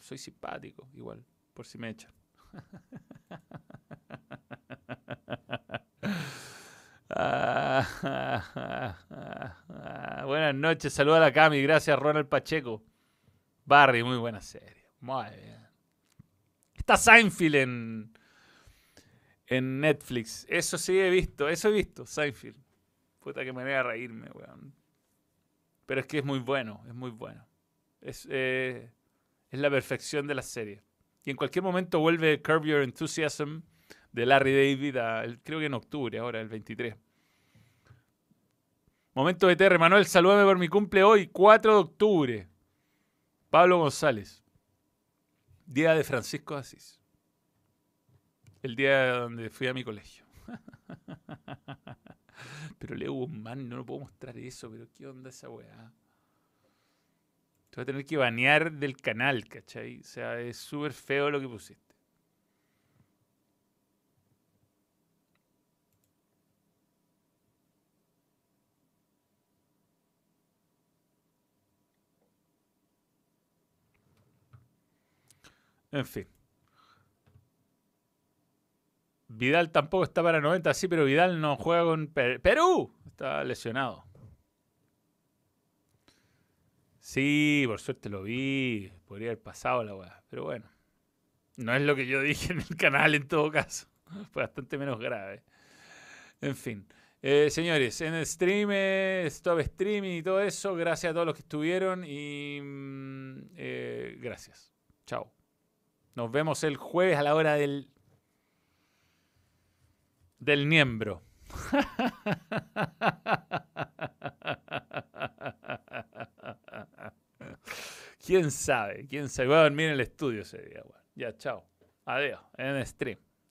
soy simpático, igual, por si me echan. buenas noches, saluda a la Cami, gracias Ronald Pacheco. Barry, muy buena serie. Muy bien. Está Seinfeld en, en Netflix. Eso sí he visto, eso he visto, Seinfeld. Puta que me voy a reírme, weón. Pero es que es muy bueno, es muy bueno. Es, eh, es la perfección de la serie. Y en cualquier momento vuelve Curb Your Enthusiasm de Larry David, creo que en octubre, ahora, el 23. Momento de TR, Manuel, salúdame por mi cumple hoy, 4 de octubre. Pablo González. Día de Francisco Asís. El día donde fui a mi colegio. pero Leo Guzmán, no lo puedo mostrar eso, pero ¿qué onda esa weá? Te voy a tener que banear del canal, ¿cachai? O sea, es súper feo lo que pusiste. En fin. Vidal tampoco está para 90, sí, pero Vidal no juega con Perú. Está lesionado. Sí, por suerte lo vi. Podría haber pasado la weá. Pero bueno. No es lo que yo dije en el canal en todo caso. Fue bastante menos grave. En fin. Eh, señores, en el stream, eh, stop streaming y todo eso, gracias a todos los que estuvieron y mm, eh, gracias. Chao. Nos vemos el jueves a la hora del del miembro. ¿Quién sabe? ¿Quién sabe? Voy a dormir en el estudio ese día. Ya, chao. Adiós. En stream.